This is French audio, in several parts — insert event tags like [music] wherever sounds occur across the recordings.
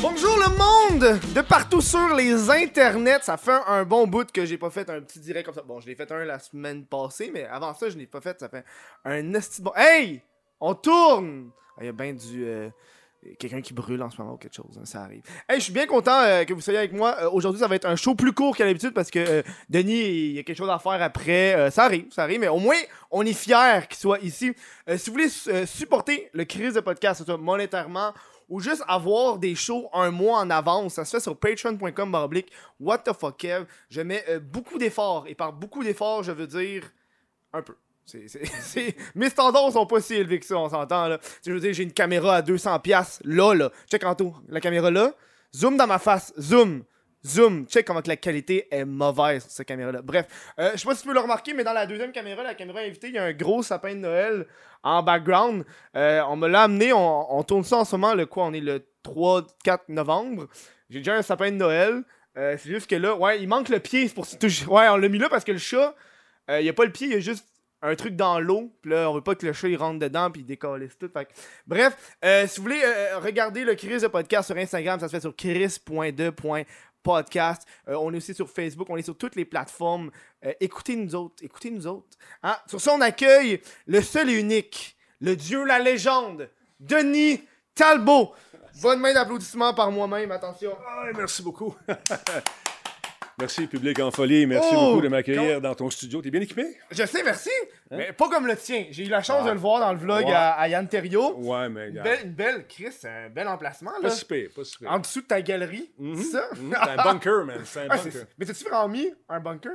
Bonjour le monde de partout sur les internets. Ça fait un bon bout que j'ai pas fait un petit direct comme ça. Bon, je l'ai fait un la semaine passée, mais avant ça, je l'ai pas fait. Ça fait un esti bon. Hey! On tourne! Ah, Il y a bien du. euh, Quelqu'un qui brûle en ce moment ou quelque chose, hein, ça arrive. Hey, je suis bien content euh, que vous soyez avec moi. Euh, Aujourd'hui, ça va être un show plus court qu'à l'habitude parce que euh, Denis, il y a quelque chose à faire après. Ça arrive, ça arrive, mais au moins, on est fiers qu'il soit ici. Si vous voulez supporter le crise de podcast, soit monétairement ou juste avoir des shows un mois en avance, ça se fait sur patreon.com baroblique what the fuck Kev. Je mets beaucoup d'efforts et par beaucoup d'efforts, je veux dire un peu. [laughs] Mes standards sont pas si élevés que ça, on s'entend là. Je veux dire, j'ai une caméra à 200$, piastres, là, là. Check en tout. La caméra là. Zoom dans ma face. Zoom. Zoom. Check comment que la qualité est mauvaise sur cette caméra-là. Bref, euh, je sais pas si tu peux le remarquer, mais dans la deuxième caméra, la caméra invitée, il y a un gros sapin de Noël en background. Euh, on me l'a amené, on, tourne ça en ce moment, le quoi, on est le 3-4 novembre. J'ai déjà un sapin de Noël. Euh, c'est juste que là, ouais, il manque le pied. Pour Ouais, on l'a mis là parce que le chat, euh, il a pas le pied, il a juste un truc dans l'eau. Puis là, on veut pas que le chat il rentre dedans puis il décalisse tout. Bref, euh, si vous voulez euh, regarder le Chris de podcast sur Instagram, ça se fait sur chris.de.podcast. Euh, on est aussi sur Facebook, on est sur toutes les plateformes. Euh, écoutez nous autres, écoutez nous autres. Hein? Sur ça, on accueille le seul et unique, le dieu, la légende, Denis Talbot. Bonne main d'applaudissement par moi-même, attention. Merci beaucoup. [laughs] merci, public en folie. Merci Oh, beaucoup de m'accueillir dans ton studio. T'es bien équipé? Je sais, merci, mais pas comme le tien. J'ai eu la chance Ah. de le voir dans le vlog Ouais. à, à Yann Terriot. Ouais, mais belle, une belle, Chris, c'est un bel emplacement, là. Pas si pire, pas si pire. En dessous de ta galerie, c'est ça? Mhm, C'est un bunker, man. C'est un [laughs] Ah, bunker. mais t'as-tu vraiment mis un bunker?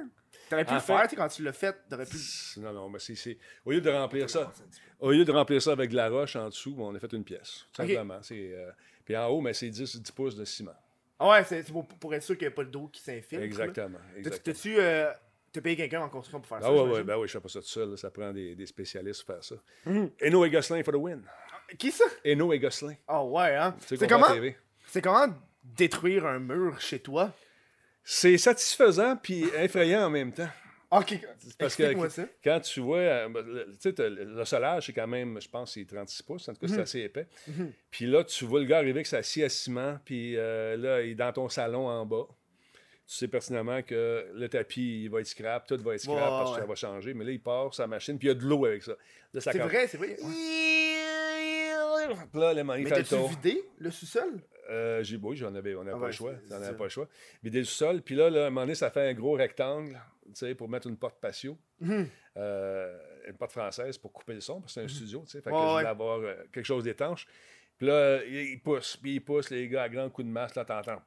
T'aurais pu En le faire, tu quand tu l'as fait, t'aurais pu... Non, non, mais c'est-. Au lieu de remplir ça, au lieu de remplir ça avec de la roche en dessous, on a fait une pièce. Tout. Simplement. Euh, Puis en haut, mais c'est 10, 10 pouces de ciment. Ah ouais, c'est pour, pour être sûr qu'il n'y a pas le dos qui s'infiltre. Exactement. T'as-tu... Euh, payé quelqu'un en construction pour faire Ah ça? ouais, ouais, j'imagine? ben oui, je fais pas ça tout seul. là, Ça prend des, des spécialistes pour faire ça. Mhm. Eno et Gosselin for the win. Qui ça? Eno et Gosselin. Ah ouais, hein? C'est comment... TV. C'est comment détruire un mur chez toi? C'est satisfaisant puis effrayant en même temps. Ok, Parce que ça. quand tu vois, euh, ben, le- tu sais, le, solage, c'est quand même, je pense, c'est 36 pouces. En tout cas, Mhm. c'est assez épais. Puis là, tu vois le gars arriver avec sa scie à ciment, puis euh, là, il est dans ton salon en bas. Tu sais pertinemment que le tapis, il va être scrap, tout va être scrap Ouais, parce que ouais. ça va changer. Mais là, il part sa machine, puis il y a de l'eau avec ça. Là, ça C'est vrai, c'est vrai. Puis Là, le- il Mais t'as-tu vidé le sous-sol? Euh, j'ai, oui, j'en avais, on n'avait Ah pas ouais, le choix. On n'avait pas le choix. Vider le sol. Puis là, là, à un moment donné, ça fait un gros rectangle, pour mettre une porte patio. Mhm. Euh, une porte française pour couper le son, parce que c'est un studio, tu sais. Fait que Ouais, je ouais. voulais avoir euh, quelque chose d'étanche. Puis là, il, pousse, puis il pousse, les gars, à grand coup de masse, là, t'entends.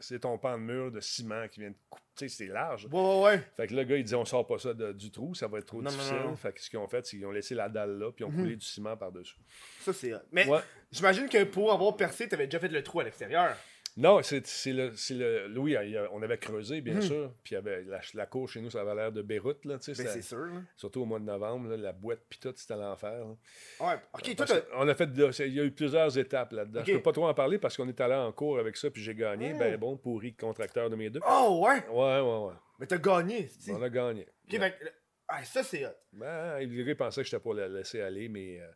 C'est ton pan de mur de ciment qui vient de couper. Tu sais, c'est large. Ouais, ouais, ouais. Fait que le gars, il dit on sort pas ça de- du trou, ça va être trop Non, difficile. non, non. Fait que ce qu'ils ont fait, c'est qu'ils ont laissé la dalle là, puis ils ont Mhm. coulé du ciment par-dessus. Ça, c'est... Mais Ouais. j'imagine que pour avoir percé, t'avais déjà fait le trou à l'extérieur. Non, c'est le, le. Il a- on avait creusé, bien Mhm. sûr. Puis il y avait la, la cour chez nous, ça avait l'air de Beyrouth, là, tu sais. Ben, c'est sûr, là. Surtout au mois de novembre, là, la boîte puis tout, c'était l'enfer. Ouais, ok, toi, t'as... que on a fait il y a eu plusieurs étapes là-dedans. Ok. Je peux pas trop en parler parce qu'on est allé en cours avec ça puis j'ai gagné. Ben bon, pourri contracteur de mes deux. Oh, ouais! Ouais, ouais, ouais. Mais t'as gagné, c'est On a gagné. Ok, que- Ah, ça, c'est hot. Ben, gars pensait que j'étais pour le laisser aller, mais euh,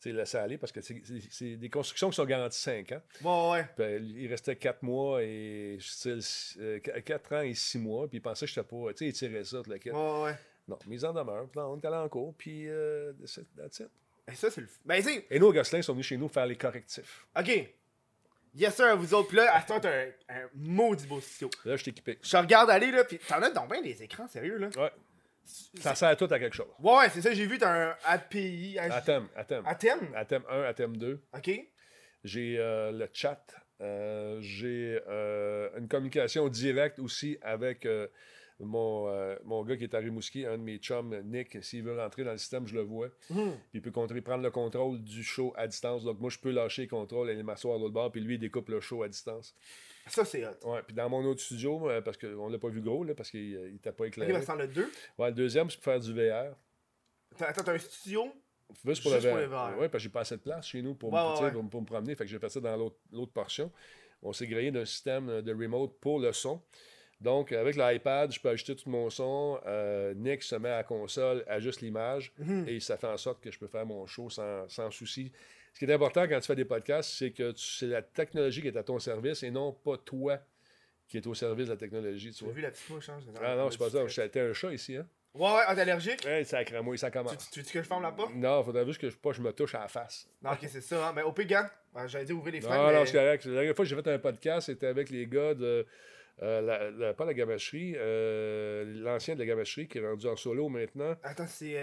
tu sais, laisser aller parce que c'est- des constructions qui sont garanties 5 ans. Bon, ouais. Ben, il restait 4 mois et style 4 ans et 6 mois, puis il pensait que j'étais pas. Tu sais, il tirait ça, tout le kit. Ouais, ouais. Non, mise en demeure. Puis là, on est allé en cours, puis euh, that's it. Et ça, c'est le... Ben, c'est... Et nos Gosselins sont venus chez nous faire les correctifs. Ok. Yes, sir, vous autres. Puis là, à t'as un, un maudit beau studio. Là, je équipé. Je te regarde aller, là, pis t'en as donc bien des écrans, sérieux, là. Ouais. Ça sert tout à quelque chose. Ouais, c'est ça, j'ai vu, t'as un API... un- Atem, Atem. Atem? Atem 1, Atem 2. Ok. J'ai euh, le chat. Euh, j'ai euh, une communication directe aussi avec mon, mon gars qui est à Rimouski, un de mes chums, Nick. S'il veut rentrer dans le système, je le vois. Puis il peut contrer- prendre le contrôle du show à distance. Donc moi, je peux lâcher le contrôle, aller m'asseoir de l'autre bord, puis lui, il découpe le show à distance. Ça, c'est hot. Ouais, puis dans mon autre studio, euh, parce qu'on l'a pas vu gros, là, parce qu'il euh, il était pas Ok, éclairé. ben, c'en a deux. Ouais, le deuxième, c'est pour faire du VR. T'as- Attends, t'as un studio? Juste pour Juste le pour VR. le VR. Ouais, parce que j'ai pas assez de place chez nous pour, Ouais, me, ouais, pour, pour me promener. Fait que j'ai fait ça dans l'autre portion. On s'est grillé d'un système de remote pour le son. Donc, avec l'iPad, je peux ajouter tout mon son. Euh, Nick se met à la console, ajuste l'image Mhm. et ça fait en sorte que je peux faire mon show sans, sans souci. Ce qui est important quand tu fais des podcasts, c'est que c'est la technologie qui est à ton service et non pas toi qui est au service de la technologie. Tu as vu la petite mouche, hein? Ah non, c'est pas ça. J'étais un chat ici. Hein? Ouais, ouais, t'es allergique? Hey, ça cramouille, ça commence. tu, tu veux que je ferme la porte? Non, faudrait juste que je, pas je me touche à la face. Non, ok, c'est ça. Hein. Mais au pire, j'allais dire ouvrir les fenêtres. Non, mais... non, c'est correct. La dernière fois que j'ai fait un podcast, c'était avec les gars de. Euh, la- la- pas la gabacherie, euh, l'ancien de la gabacherie qui est rendu en solo maintenant. Attends, c'est euh,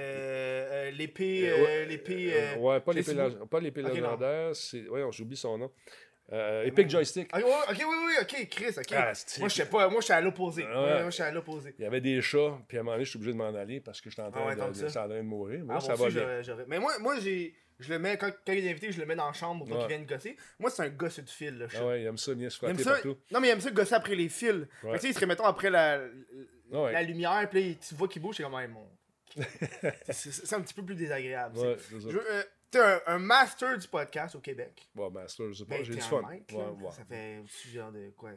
euh, l'épée. Ouais, l'épée. Ouais, pas je l'épée pas l'épée légendaire, c'est. Voyons, j'oublie son nom. Epic Joystick. Ah, ouais, ok, oui, oui, ok, Chris, ok. Ah, moi, je sais pas, moi, je suis à l'opposé. Ouais. Ouais, moi, je suis à l'opposé. Il y avait des chats, puis à un moment donné, je suis obligé de m'en aller parce que j'étais en train Ah ouais, de, ça. en train de mourir. Mais Ah, là, ça moi va aussi, bien. Mais moi, moi j'ai. Je le mets, quand, quand il est invité, je le mets dans la chambre pour Ouais. qu'il vienne gosser. Moi, c'est un gosse de fil, là. je- Ah ouais, il aime ça, venir se frotter ça. partout. Non, mais il aime ça gosser après les fils. Ouais. tu sais, il serait, mettons, après la, Ah ouais. la lumière, puis tu vois qu'il bouge, c'est hey, mon. [laughs] c'est un petit peu plus désagréable. tu sais. Ouais, euh, un, un master du podcast au Québec. Bon, Master, je sais pas, Ben, j'ai du un fun. Ouais, là. ouais. Ça fait genre de quoi?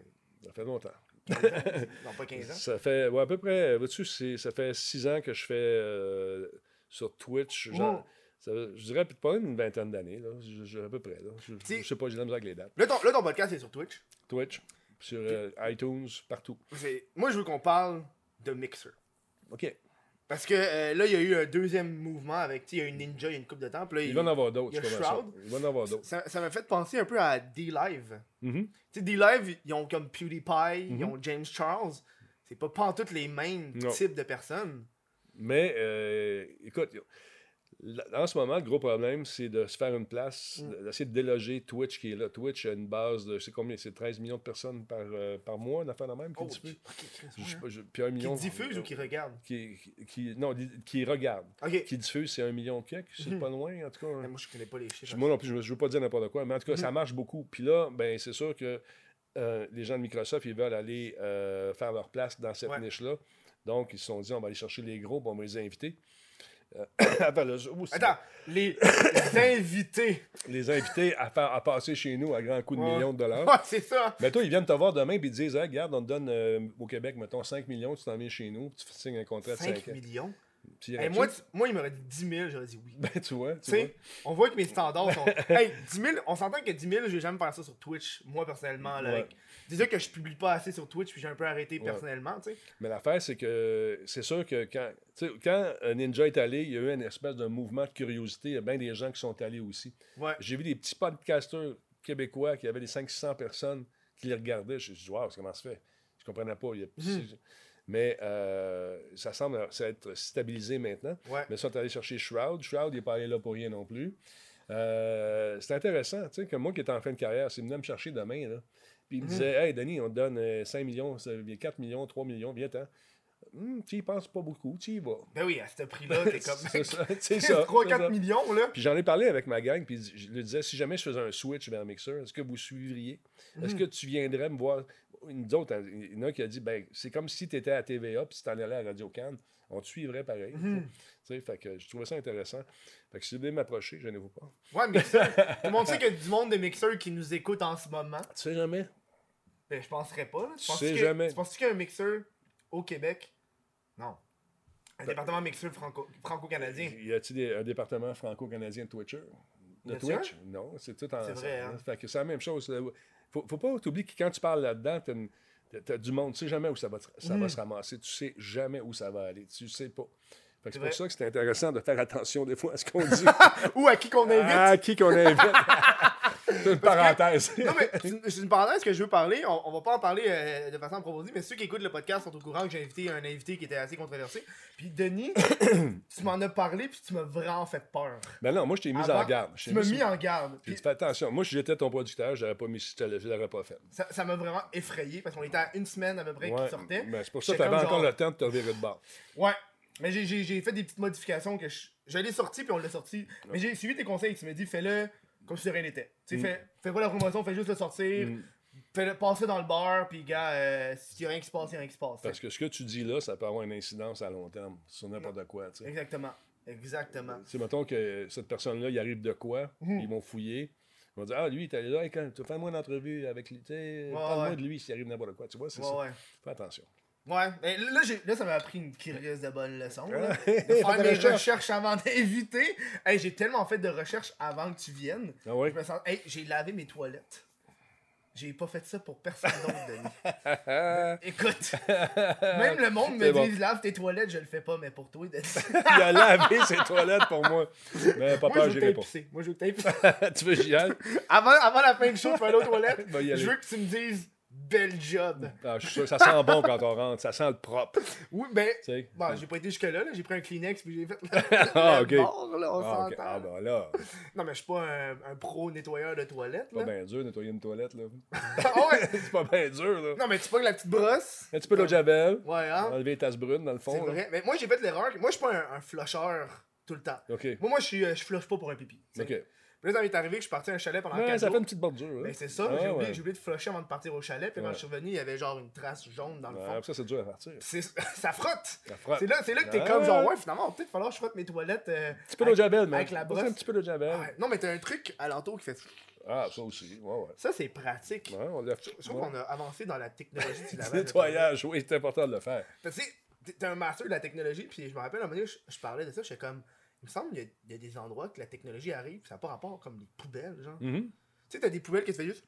Ça fait longtemps. 15 ans? [laughs] Non, pas 15 ans. Ça fait, ouais, à peu près, vois-tu, ça fait six ans que je fais euh, sur Twitch. Genre, Oh. Ça je dirais peut-être pas une vingtaine d'années, là. Je- je- à peu près, là. Je, sais pas, j'ai la misère avec les dates. Là ton, là, ton podcast est sur Twitch. Twitch, sur euh, iTunes, partout. Moi, je veux qu'on parle de Mixer. OK. Parce que euh, là, il y a eu un deuxième mouvement avec, tu sais, il y a eu Ninja il y a une couple de temps. Puis là, Il va en avoir d'autres, je. Shroud. Il va en avoir d'autres. Ça m'a fait penser un peu à D-Live. Mhm. Tu sais, D-Live, ils ont comme PewDiePie, ils Mhm. ont James Charles. C'est pas pantoute les mêmes Non. types de personnes. Mais, euh, écoute, en ce moment, le gros problème, c'est de se faire une place, Mm. d'essayer de déloger Twitch qui est là. Twitch a une base de, je sais combien, c'est 13 millions de personnes par, euh, par mois, une affaire de même, qui Oh, diffuse. puis un million. Qui diffuse ou qui regarde? qui, qui- non, qui regarde. Qui diffuse, c'est un million quelque, c'est Mhm. pas loin, en tout cas. Mais Moi, je connais pas les chiffres. Moi non plus, je ne veux pas dire n'importe quoi, mais en tout cas, Mhm. ça marche beaucoup. Puis là, ben, c'est sûr que euh, les gens de Microsoft, ils veulent aller euh, faire leur place dans cette Ouais. niche-là. Donc, ils se sont dit, on va aller chercher les gros, puis on va les inviter. Euh, [coughs] attends, aussi, [coughs] les, invités. les inviter à, faire, à passer chez nous à grands coups de Ouais. millions de dollars. Ouais, c'est ça. Mais toi, ils viennent te voir demain et ils te disent Hey, Regarde, on te donne euh, au Québec, mettons 5 millions, tu t'en viens chez nous, tu signes un contrat de 5 5 ans. millions? Hey, moi, tu- moi, il m'aurait dit 10 000, j'aurais dit oui. [laughs] ben, tu vois, tu vois. on voit que mes standards sont. [laughs] hey, 10 000, on s'entend que 10 000, je vais jamais faire ça sur Twitch, moi personnellement. Là, Ouais. avec- Déjà que je publie pas assez sur Twitch, puis j'ai un peu arrêté Ouais. personnellement, tu sais. Mais l'affaire, c'est que c'est sûr que quand, quand euh, Ninja est allé, il y a eu une espèce de mouvement de curiosité. Il y a bien des gens qui sont allés aussi. Ouais. J'ai vu des petits podcasters québécois qui avaient des 500-600 personnes qui les regardaient. Je me suis dit, wow, comment ça se fait? Je comprenais pas. Il y a- Mhm. Mais euh, ça semble s'être stabilisé maintenant. Ouais. Mais ils sont allés chercher Shroud. Shroud, il n'est pas allé là pour rien non plus. Euh, c'est intéressant, tu sais, que moi qui étais en fin de carrière, c'est venu me chercher demain, là. Puis il me Mhm. disait, hey, Denis, on te donne euh, 5 millions, ça vient 4 millions, 3 millions, viens-t'en. Hum, tu y penses pas beaucoup, tu y vas. Ben oui, à ce prix-là, t'es [laughs] comme. c'est ça, [laughs] c'est ça. 3-4 c'est ça. millions, là. Puis j'en ai parlé avec ma gang, puis je lui disais, si jamais je faisais un switch vers Mixer, est-ce que vous suivriez? Est-ce Mhm. que tu viendrais me voir? Une autre, il y en a un qui a dit, ben, c'est comme si tu étais à TVA, puis tu t'en allais à Radio Cannes, on te suivrait pareil. Tu sais, fait que je trouvais ça intéressant. Fait que si vous voulez m'approcher, je vous pas. Ouais, Mixer. [laughs] Tout le monde sait qu'il y a du monde de Mixer qui nous écoute en ce moment. Tu sais jamais? Ben, je penserais pas, là. Tu sais que- jamais. Tu penses qu'il y a un Mixer au Québec? Non. Un département Mixer franco- franco-canadien. Y a-t-il un département franco-canadien de Twitcher? De Twitch? Non, c'est tout en C'est vrai, hein. Fait que c'est la même chose. Faut, faut pas t'oublier que quand tu parles là-dedans, une- t'as du monde. Tu sais jamais où ça va, ça va Mhm. se ramasser. Tu sais jamais où ça va aller. Tu sais pas. C'est pour ça que c'est intéressant de faire attention des fois à ce qu'on dit. [laughs] Ou à qui qu'on invite. à qui qu'on invite. [laughs] c'est une parenthèse. Non, mais c'est une- parenthèse que je veux parler. On, on va pas en parler euh, de façon approfondie, mais ceux qui écoutent le podcast sont au courant que j'ai invité un invité qui était assez controversé. Puis Denis, [coughs] tu m'en as parlé, puis tu m'as vraiment fait peur. Ben non, moi je t'ai mis Avant, en garde. Je Tu m'as mis en garde. Puis dit, fais attention. Moi, si j'étais ton producteur, j'aurais pas mis, je je l'aurais pas fait. ça m'a vraiment effrayé parce qu'on était à une semaine à peu près qu'il Ouais, sortait. mais c'est pour ça que tu avais comme encore genre- le temps de te revirer de bord. Ouais. Mais j'ai fait des petites modifications que je, je l'ai sorti puis on l'a sorti. Mais j'ai suivi tes conseils. Tu m'as dit fais-le comme si de rien n'était. Tu sais, Mm. fais, fais pas la promotion, fais juste le sortir. Mm. Fais-le passer dans le bar, puis gars, euh, s'il y a rien qui se passe, il y a rien qui se passe. Parce que ce que tu dis là, ça peut avoir une incidence à long terme sur n'importe quoi. tu. Exactement. Exactement. Tu sais, mettons que cette personne-là, il arrive de quoi, Mhm. ils vont fouiller. Ils vont dire Ah, lui, t'es là, hey, quand, fais-moi une entrevue avec lui. tu sais, Ouais, Parle-moi ouais. de lui s'il arrive n'importe quoi. Tu vois, c'est Ouais, ça. Fais attention. Ouais, mais là, j'ai- là, ça m'a appris une crise de bonne leçon. Là. De [laughs] faire mes des recherches. avant d'inviter. Hey, j'ai tellement fait de recherches avant que tu viennes. Ah ouais? Je me sens. Hey, j'ai lavé mes toilettes. J'ai pas fait ça pour personne d'autre, Denis. [laughs] Écoute, même le monde me bon. dit lave tes toilettes, je le fais pas, mais pour toi, Denis. [laughs] Il a lavé ses toilettes pour moi. Mais pas peur, j'irai pas. Moi, je veux t'épicer. tu veux que j'y aille? avant, avant la fin du show, je vais aller aux toilettes. Je veux que tu me dises bel job. Ah, je suis sûr, ça sent bon quand on rentre. Ça sent le propre. Oui, ben. Bon, j'ai pas été jusque-là, là. j'ai pris un Kleenex puis j'ai fait [laughs] Ah, le ok. bord, là, on Ah, s'entend. Ah, ben là, Non, mais je suis pas un, un pro nettoyeur de toilettes. c'est pas bien dur nettoyer une toilette, là. [laughs] Ah ouais! [laughs] c'est pas bien dur, là. Non, mais tu pognes la petite brosse. Un petit peu d'eau de javel. Ouais, hein? Enlever les tasses brunes, dans le fond. C'est vrai. Mais moi, j'ai fait l'erreur. Moi, je suis pas un, un flusheur tout le temps. OK. Moi, moi je, euh, je flush pas pour un pipi. OK. Puis là, ça m'est arrivé que je suis parti à un chalet pendant Ouais, 4 ça jours. fait une petite bordure. hein. Ben, c'est ça, Ah, j'ai oublié, ouais. j'ai oublié de flusher avant de partir au chalet. Puis quand je suis revenu, il y avait genre une trace jaune dans le fond. ça, c'est dur à partir. C'est- [laughs] ça frotte! Ça frotte. C'est là, c'est là que t'es comme genre, ouais. finalement, peut-être falloir que je frotte mes toilettes. euh, Un petit peu d'eau de javel, mais. avec la brosse. Un petit peu d'eau de javel. Non, mais t'as un truc alentour qui fait. Ah, ça aussi. Ouais, ouais. Ça, c'est pratique. Ouais, on l'a Je trouve qu'on a avancé dans la technologie du [laughs] lavage. Nettoyage, oui, c'est important de le faire. Tu sais, t'es- un master de la technologie, puis je me rappelle, à un moment donné, je, je parlais de ça, j'étais comme, il me semble qu'il y, a- y a des endroits que la technologie arrive, ça n'a pas rapport comme les poubelles, genre. Mhm. Tu sais, t'as des poubelles qui te fait juste,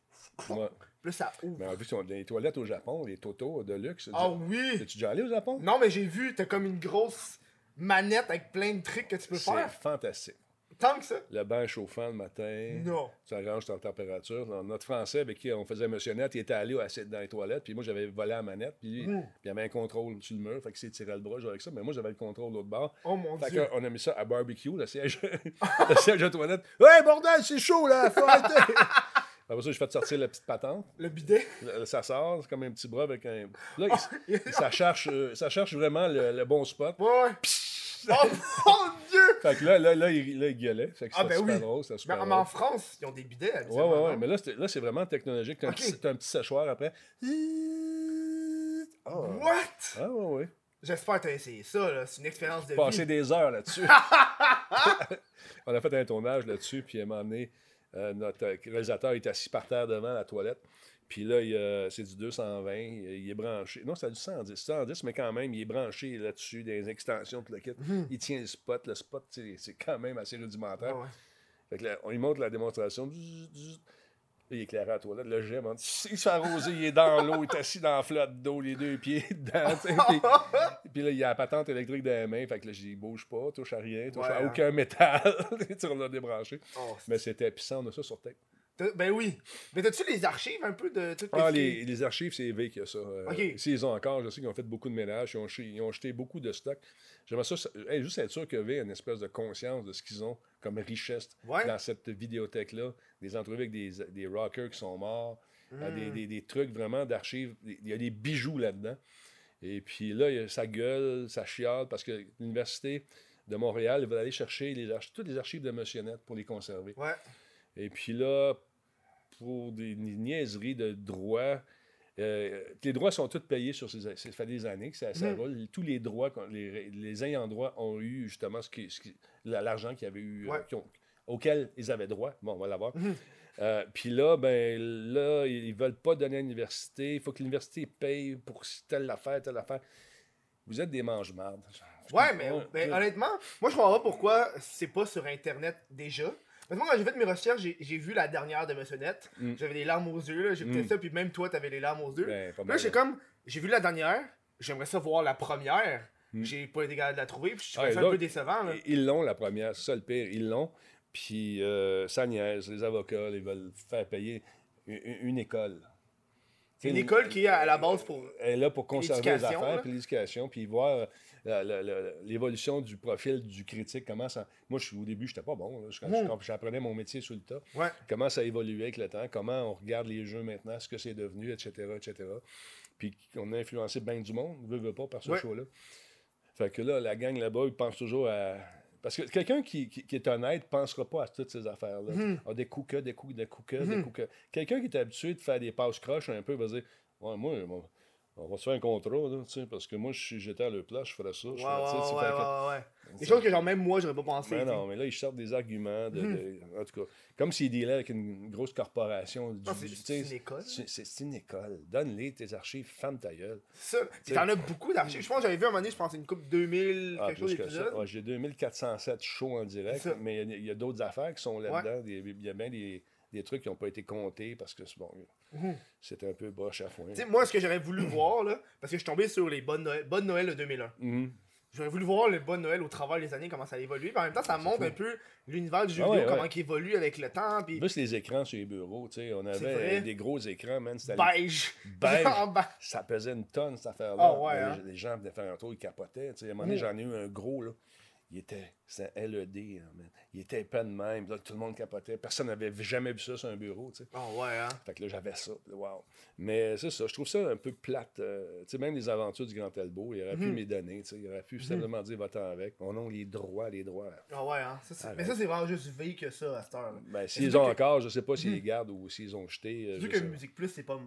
Ouais. puis là, ça ouvre. Mais en plus, ils ont des toilettes au Japon, les Toto de luxe. Ah oui! Es-tu déjà allé au Japon? Non, mais j'ai vu, t'as comme une grosse manette avec plein de trucs que tu peux C'est faire. fantastique. Tant que ça. Le bain chauffant le matin. Non. Tu arranges ta température. Notre Français avec qui on faisait Monsieur-Net, il était allé assis dans les toilettes, puis moi j'avais volé la manette, puis Mm. puis il y avait un contrôle sur le mur, fait que c'est tiré le bras avec ça, mais moi j'avais le contrôle de l'autre bord. Oh mon Fait dieu. qu'on a mis ça à barbecue, le siège, [laughs] le siège de toilette. Hey bordel, c'est chaud là, faut arrêter! [laughs] Après ça, je fais sortir la petite patente. Le bidet. Ça sort, c'est comme un petit bras avec un. Là, il- ça, cherche, euh, ça cherche vraiment le, le bon spot. Ouais, ouais. oh mon dieu! Fait que là, là, là, il, là, il gueulait. Fait que Ah, ben super oui. drôle, c'était Mais, super mais drôle. en France, ils ont des bidets. Ouais, ouais, ouais. Mais là, là, c'est vraiment technologique. T'as un, un petit séchoir après. Ah, What? ah ouais, ouais. J'espère que t'as essayé ça, là. C'est une expérience de Passer vie. des heures là-dessus. [laughs] On a fait un tournage là-dessus, puis à un moment donné, euh, notre réalisateur est assis par terre devant la toilette. Puis là, c'est du 220, il, est branché. Non, c'est du 110, 110, mais quand même, il est branché là-dessus, des extensions, tout le kit. Il tient le spot. Le spot, c'est quand même assez rudimentaire. Mhm. Ouais, ouais. Fait que là, on lui montre la démonstration. Il est éclairé à la toilette. Le jet, man, il se fait arroser, il est dans l'eau, il est assis dans la flotte d'eau, les deux pieds [laughs] dedans. puis, puis là, il y a la patente électrique dans les mains. Fait que là, j'ai dit, bouge pas, touche à rien, touche Ouais, à hein. aucun métal. [laughs] tu on l'a débranché. Oh, Mais c'était puissant, on a ça sur tête. Ben oui. Mais t'as-tu les archives un peu de tout Ah, les, les archives, c'est V qui a ça. Euh, Ok. S'ils ont encore, je sais qu'ils ont fait beaucoup de ménage, ils ont, ils ont jeté beaucoup de stock. J'aimerais ça, hey, juste être sûr que V a une espèce de conscience de ce qu'ils ont comme richesse Ouais. dans cette vidéothèque-là. Des entrevues avec des, des rockers qui sont morts, euh, Hmm. des, des- des trucs vraiment d'archives. Il y a des bijoux là-dedans. Et puis là, il y a- ça gueule, ça chiale, parce que l'Université de Montréal, ils veulent aller chercher les toutes les archives de Monsieur Net pour les conserver. Ouais. Et puis là, pour des ni- niaiseries de droits, euh, les droits sont tous payés sur ces. Ça fait des années que ça, ça roule. Tous les droits, les, les ayants droit ont eu justement ce qui, ce qui- la- l'argent qu'ils avaient eu, euh, Ouais. qu'ils ont- auquel ils avaient droit. Bon, on va l'avoir. Mhm. Euh, puis là, ben là, ils veulent pas donner à l'université. Il faut que l'université paye pour telle affaire, telle affaire. Vous êtes des mange-mardes. Ouais, mais, Ouais, mais ouais. honnêtement, moi je comprends pas pourquoi c'est pas sur internet déjà. Parce que moi quand j'ai fait mes recherches, j'ai vu la dernière de Net. Mm. J'avais des larmes aux yeux, j'ai écouté Mm. ça, puis même toi t'avais les larmes aux yeux. Ben, là j'ai comme, j'ai vu la dernière, j'aimerais ça voir la première. Mm. J'ai pas été capable de la trouver, puis je Ah, et ça un peu décevant. Là. Ils l'ont, la première, c'est ça le pire. Ils l'ont. Puis euh, ça niaise. Les avocats, ils veulent faire payer une, une école. C'est une école qui est à la base pour. Elle est là pour conserver les affaires, puis l'éducation, puis voir l'évolution du profil du critique, comment ça... Moi, je, au début, pas bon. là. Je- quand Mm. je- quand j'apprenais mon métier sur le tas. Ouais. Comment ça a évolué avec le temps, comment on regarde les jeux maintenant, ce que c'est devenu, etc., etc. Puis on a influencé bien du monde, veut, veut pas, par ce Ouais. show-là. Fait que là, la gang là-bas, ils pensent toujours à... Parce que quelqu'un qui, qui- qui est honnête ne pensera pas à toutes ces affaires-là. Ah, des coups des coups, des coups des Mhm. coups Quelqu'un qui est habitué de faire des passes croches un peu va dire Ouais, moi, moi, On va se faire un contrat, là, tu sais, parce que moi, si j'étais à leur place, je ferais ça. Je ouais, ferais. Des choses que, genre, même moi, j'aurais pas pensé. Sais. non, mais là, ils sortent des arguments. De, de- en tout cas, comme s'ils dealaient avec une grosse corporation. Du, c'est- une école. C'est c'est- une école. Donne-les tes archives, ferme ta gueule. Ça. T'en as beaucoup d'archives. Je pense que j'avais vu un moment donné, je pense, une coupe 2000, Ah, quelque chose d'épisodes. Ouais, J'ai 2407 shows en direct, mais il y a- a, d'autres affaires qui sont là-dedans. Il y a bien des, des trucs qui n'ont pas été comptés parce que c'est bon, Mhm. c'était un peu boche à foin. Moi, ce que j'aurais voulu voir, là, parce que je suis tombé sur les bonnes Noël, bonnes Noël de 2001. Mhm. J'aurais voulu voir les bonnes Noël au travers des années, comment ça a évolué. Puis en même temps, ça montre cool. un peu l'univers du jeu Ah vidéo, ouais, comment ouais. il évolue avec le temps. Puis Plus les écrans sur les bureaux, tu sais, on avait des gros écrans, man. C'était beige. Beige. [laughs] Ça pesait une tonne, cette affaire-là. Ah ouais, hein? les, gens venaient faire un tour, ils capotaient. tu sais. À un moment donné, Mhm. j'en ai eu un gros, là. Il était, c'était un LED, là, man. Il était épais de même. Là, tout le monde capotait. Personne n'avait jamais vu ça sur un bureau, tu sais. Ah ouais, hein? Fait que là, j'avais ça. Wow. Mais c'est ça, je trouve ça un peu plate. euh, tu sais, même les aventures du Grand Elbow, il aurait pu Mhm. m'y donner. tu sais. Il aurait pu simplement dire va-t'en avec. On a les droits, les droits. Ah ouais, hein? Ça, mais ça, c'est vraiment juste veille que ça à cette heure. Ben, s'ils ont que- encore, je sais pas s'ils Mhm. les gardent ou s'ils ont jeté. euh, Vu je que Musique Plus, c'est pas.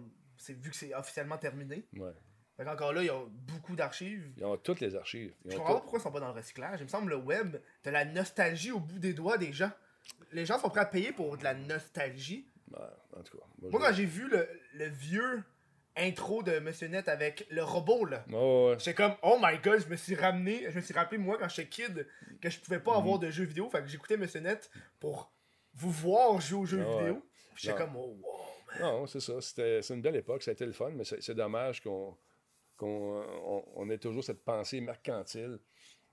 Vu que c'est officiellement terminé. pas. Ouais. Fait qu'encore là, il y a beaucoup d'archives. Ils ont toutes les archives. Ils Je ont comprends pas pourquoi ils sont pas dans le recyclage. Il me semble le web, t'as la nostalgie au bout des doigts des gens. Les gens sont prêts à payer pour de la nostalgie. Ouais, en tout cas. moi, Moi, je- quand j'ai vu le, le vieux intro de Monsieur Net avec le robot, là, ouais, j'étais comme, oh my god, je me suis ramené, je me suis rappelé, moi, quand j'étais kid, que je pouvais pas Mhm. avoir de jeux vidéo. Fait que j'écoutais Monsieur Net pour vous voir jouer aux jeux vidéo. J'étais comme, oh wow. Non, c'est ça. C'était c'est une belle époque. Ça a été le fun, mais c'est dommage qu'on qu'on on, on ait toujours cette pensée mercantile.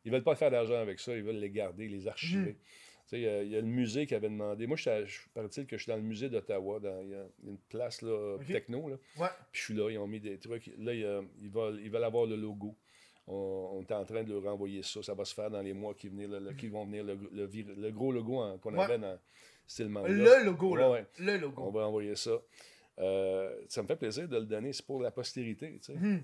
Ils veulent pas faire d'argent avec ça. Ils veulent les garder, les archiver. Sais, Il y, a- il y a le musée qui avait demandé. Moi, je je paraît-il que je suis dans le musée d'Ottawa. dans- Il y a une place là, techno. Là. Ouais. Puis je suis là, ils ont mis des trucs. Là, il y a- ils, veulent, ils veulent avoir le logo. On, on est en train de leur renvoyer ça. Ça va se faire dans les mois qui, venir, le- le- qui vont venir. Le, gros logo qu'on Ouais. avait dans style manga. Le logo, là. Ouais. Le On logo. va envoyer ça. Euh, ça me fait plaisir de le donner. C'est pour la postérité. Tu sais. Mhm.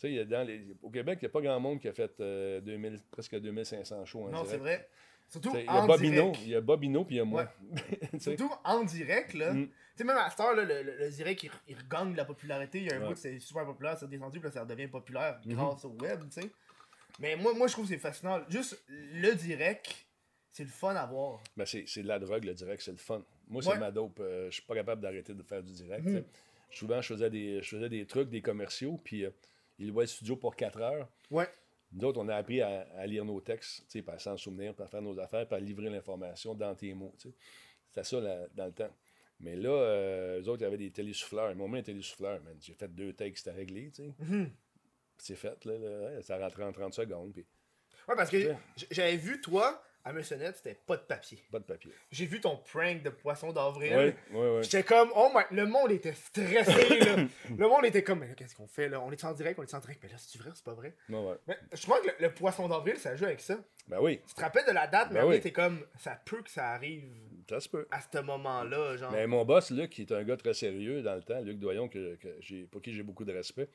Tu sais, dans les- au Québec, il n'y a pas grand monde qui a fait euh, 2000, presque 2500 shows en Non, c'est vrai. Surtout Il y a en Bobino, il y a Bobino, puis il y a moi. [laughs] Surtout en direct, là. Mm. Tu sais, même à cette heure, là, le, le, le direct, il, il regagne de la popularité. Il y a un Ouais. bout, c'est super populaire, ça a descendu, puis là, ça redevient populaire Mhm. grâce au web, tu sais. Mais moi, moi, je trouve que c'est fascinant. Juste le direct, c'est le fun à voir. Ben, c'est de la drogue, le direct, c'est le fun. Moi, Ouais. c'est ma dope. euh, je suis pas capable d'arrêter de faire du direct. Sais. Souvent, je faisais, des, je faisais des trucs, des commerciaux, puis euh, ils louaient le studio pour 4 heures. Ouais. Nous autres, on a appris à, à lire nos textes, à s'en souvenir, à faire nos affaires, puis à livrer l'information dans tes mots. C'était ça là, dans le temps. Mais là, euh, eux autres, il y avait des télésouffleurs. Mis un télésouffleur, man. J'ai fait deux takes, c'était réglé, tu sais. Mhm. C'est fait, là, là, ça rentrait en 30 secondes, puis Ouais, parce que j'avais vu, toi, à Monsieur.net, c'était pas de papier. pas de papier. J'ai vu ton prank de poisson d'avril. Oui, oui, oui. J'étais comme, oh my, le monde était stressé, [laughs] là. Le monde était comme, mais là, qu'est-ce qu'on fait, là? On est en direct, on est en direct. Mais là, c'est vrai c'est pas vrai? Ouais, ouais. Mais je crois que le, le poisson d'avril, ça joue avec ça. Ben oui, Tu te rappelles de la date, mais Ben après, oui. t'es comme, ça peut que ça arrive ça se peut. à ce moment-là, genre. Mais mon boss, Luc, qui est un gars très sérieux dans le temps, Luc Doyon, que, que j'ai, pour qui j'ai beaucoup de respect,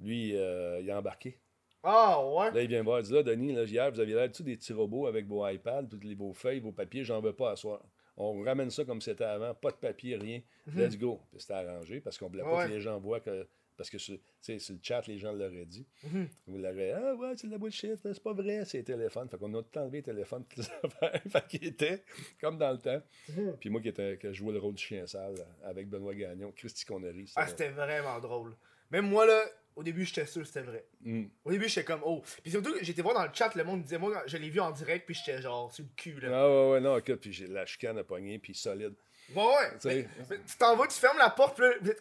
lui, euh, il a embarqué. Ah, ouais? Là, il vient me voir, il dit Là, Denis, là, hier, vous aviez l'air tous des petits robots avec vos iPads, toutes les, vos feuilles, vos papiers, j'en veux pas à soir. On ramène ça comme c'était avant, pas de papier, rien. Let's go. Puis c'était arrangé parce qu'on voulait pas Mhm. Que les gens voient que. Parce que sur, tu sais, sur le chat, les gens l'auraient dit. Mhm. Vous l'aurez Ah ouais, c'est de la bullshit, c'est pas vrai, c'est les téléphones. Fait qu'on a tout enlevé les téléphones, toutes les [laughs] affaires. fait qu'il était comme dans le temps. Mhm. Puis moi qui, étais, que jouais le rôle du chien sale avec Benoît Gagnon, Christy Connery. Ah, c'était vraiment drôle. Même moi, là, au début, j'étais sûr c'était vrai. Mm. Au début, j'étais comme, oh. Puis surtout, j'étais voir dans le chat, le monde disait, moi, je l'ai vu en direct, puis j'étais genre sur le cul, là. Ah ouais, ouais, non, écoute, puis j'ai la chicane à poigner, puis solide. Ouais, ouais. Tu sais. mais- mais tu t'en vas, tu fermes la porte, puis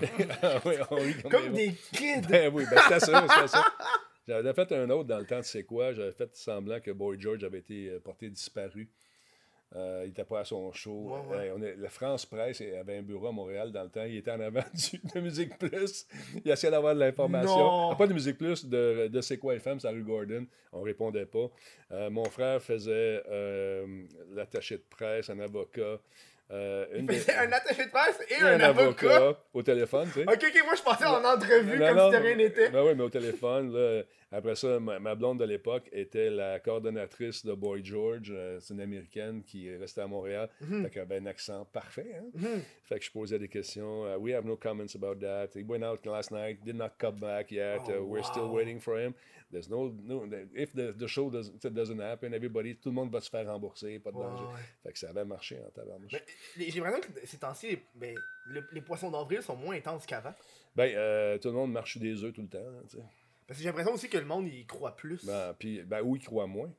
[laughs] ah oui, on rit comme, comme des des kids. Ben oui, ben c'était ça, c'était ça. J'avais fait un autre dans le temps de C'est quoi. J'avais fait semblant que Boy George avait été euh, porté disparu. Euh, il n'était pas à son show. Ouais, ouais. Euh, on est- la France Presse avait un bureau à Montréal dans le temps. Il était en avant [laughs] du, de Musique Plus. Il essayait d'avoir de l'information. Ah, Pas de Musique Plus, de, de C'est quoi FM, c'est à rue Gordon. On répondait pas. Euh, mon frère faisait l'attaché de presse, un avocat. Euh, une Il faisait un attaché de presse et et un, avocat. au téléphone, tu sais. Ok, ok, moi je pensais en entrevue Non, comme non, si de rien n'était. Ben oui, mais au téléphone, là, après ça, ma, ma blonde de l'époque était la coordonnatrice de Boy George. euh, c'est une américaine qui est restée à Montréal. Mhm. Fait qu'elle avait un accent parfait. Hein? Mhm. Fait que je posais des questions. Uh, we have no comments about that. He went out last night, did not come back yet. Oh, Uh, we're still wow. waiting for him. There's no, no if the, the show doesn't, doesn't happen, everybody, tout le monde va se faire rembourser, pas de Ouais, danger. ouais. Fait que ça avait marché en tabarnouche. J'ai l'impression que ces temps-ci, les, ben, le- les poissons d'avril sont moins intenses qu'avant. Ben, euh, tout le monde marche des œufs tout le temps. hein. Parce que j'ai l'impression aussi que le monde y croit plus. Ben, puis, ben, où ils croient moins.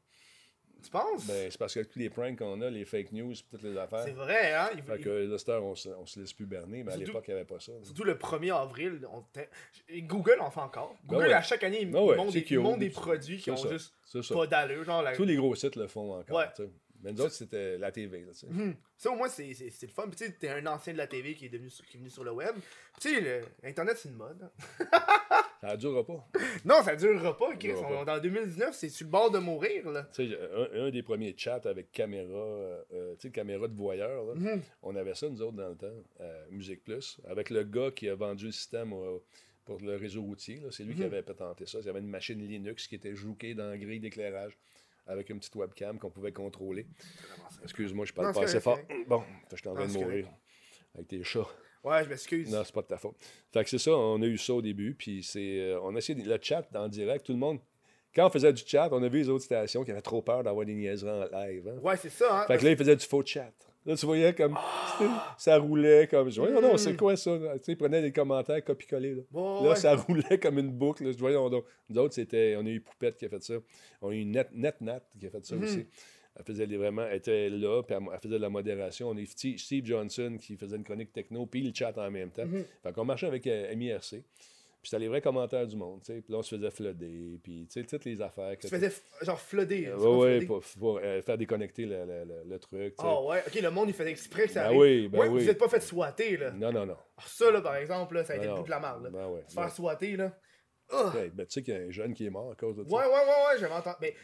Tu penses? Ben, c'est parce que tous les pranks qu'on a, les fake news, toutes les affaires. c'est vrai, hein? Il- Fait il- que là, on se, on se laisse plus berner, mais à l'époque, il n'y avait pas ça. Surtout le 1er avril, on Google en fait encore. Ben Google, ouais. à chaque année, ils Ben ouais, montrent c'est des, cute. ils montrent des produits qui ont ça. juste pas d'allure. Genre, la- Tous les gros sites le font encore. Ouais. Mais nous autres, c'était la TV. Là. Mhm. Ça, au moins, c'est le fun. Puis, tu sais, t'es un ancien de la TV qui est, devenu sur, qui est venu sur le web. Tu sais, Internet, c'est une mode. [laughs] Ça ne durera pas. [laughs] Non, ça durera pas, Chris. durera On- Dans 2019, c'est sur le bord de mourir, là. Un, un des premiers chats avec caméra, euh, euh, caméra de voyeur, là, Mhm. on avait ça, nous autres, dans le temps, à Musique Plus, avec le gars qui a vendu le système au- pour le réseau routier. C'est lui qui Mhm. avait patenté ça. Il y avait une machine Linux qui était jouquée dans la grille d'éclairage avec une petite webcam qu'on pouvait contrôler. Excuse-moi, je parle Non, pas assez fort. Bon, je suis en train de mourir avec tes chats. Ouais, je m'excuse. Non, c'est pas de ta faute. Fait que c'est ça, on a eu ça au début, puis c'est, euh, on a essayé de- le chat en direct, tout le monde. Quand on faisait du chat, on a vu les autres stations qui avaient trop peur d'avoir des niaiseries en live. hein. Ouais, c'est ça, hein. Fait que là, ils faisaient du faux chat. Là, tu voyais comme. Ça roulait comme. Je dis, voyons non, c'est quoi ça? Tu sais, ils prenaient des commentaires, copier-coller. Là, Bon, Là, ouais. ça roulait comme une boucle. Là. Je dis, voyons donc. Nous autres, c'était. On a eu Poupette qui a fait ça. On a eu Net, Net Nat qui a fait ça Mhm. aussi. Elle faisait des- vraiment, elle était là, puis elle, elle faisait de la modération. On eu Steve, Johnson qui faisait une chronique techno, puis le chat en même temps. Mhm. Fait qu'on marchait avec euh, MIRC. Puis c'était les vrais commentaires du monde, tu sais. Puis là, on se faisait flooder, puis tu sais, toutes les affaires. Tu faisais genre flooder. euh, c'est pas ouais, pour, pour, euh, faire déconnecter le, le- le- le truc. Ah ouais, ok, le monde il faisait exprès que ça Ben arrive. oui, ben ouais, oui. Vous êtes pas fait swatter là. Non, non, non. Ah, ça là par exemple, là, ça a été le de la merde. Là. Ben ouais. Se faire swatter là. Ah! Ouais, ben, tu sais qu'il y a un jeune qui est mort à cause de ça. Ouais, ouais, ouais, ouais, j'avais entendu. Mais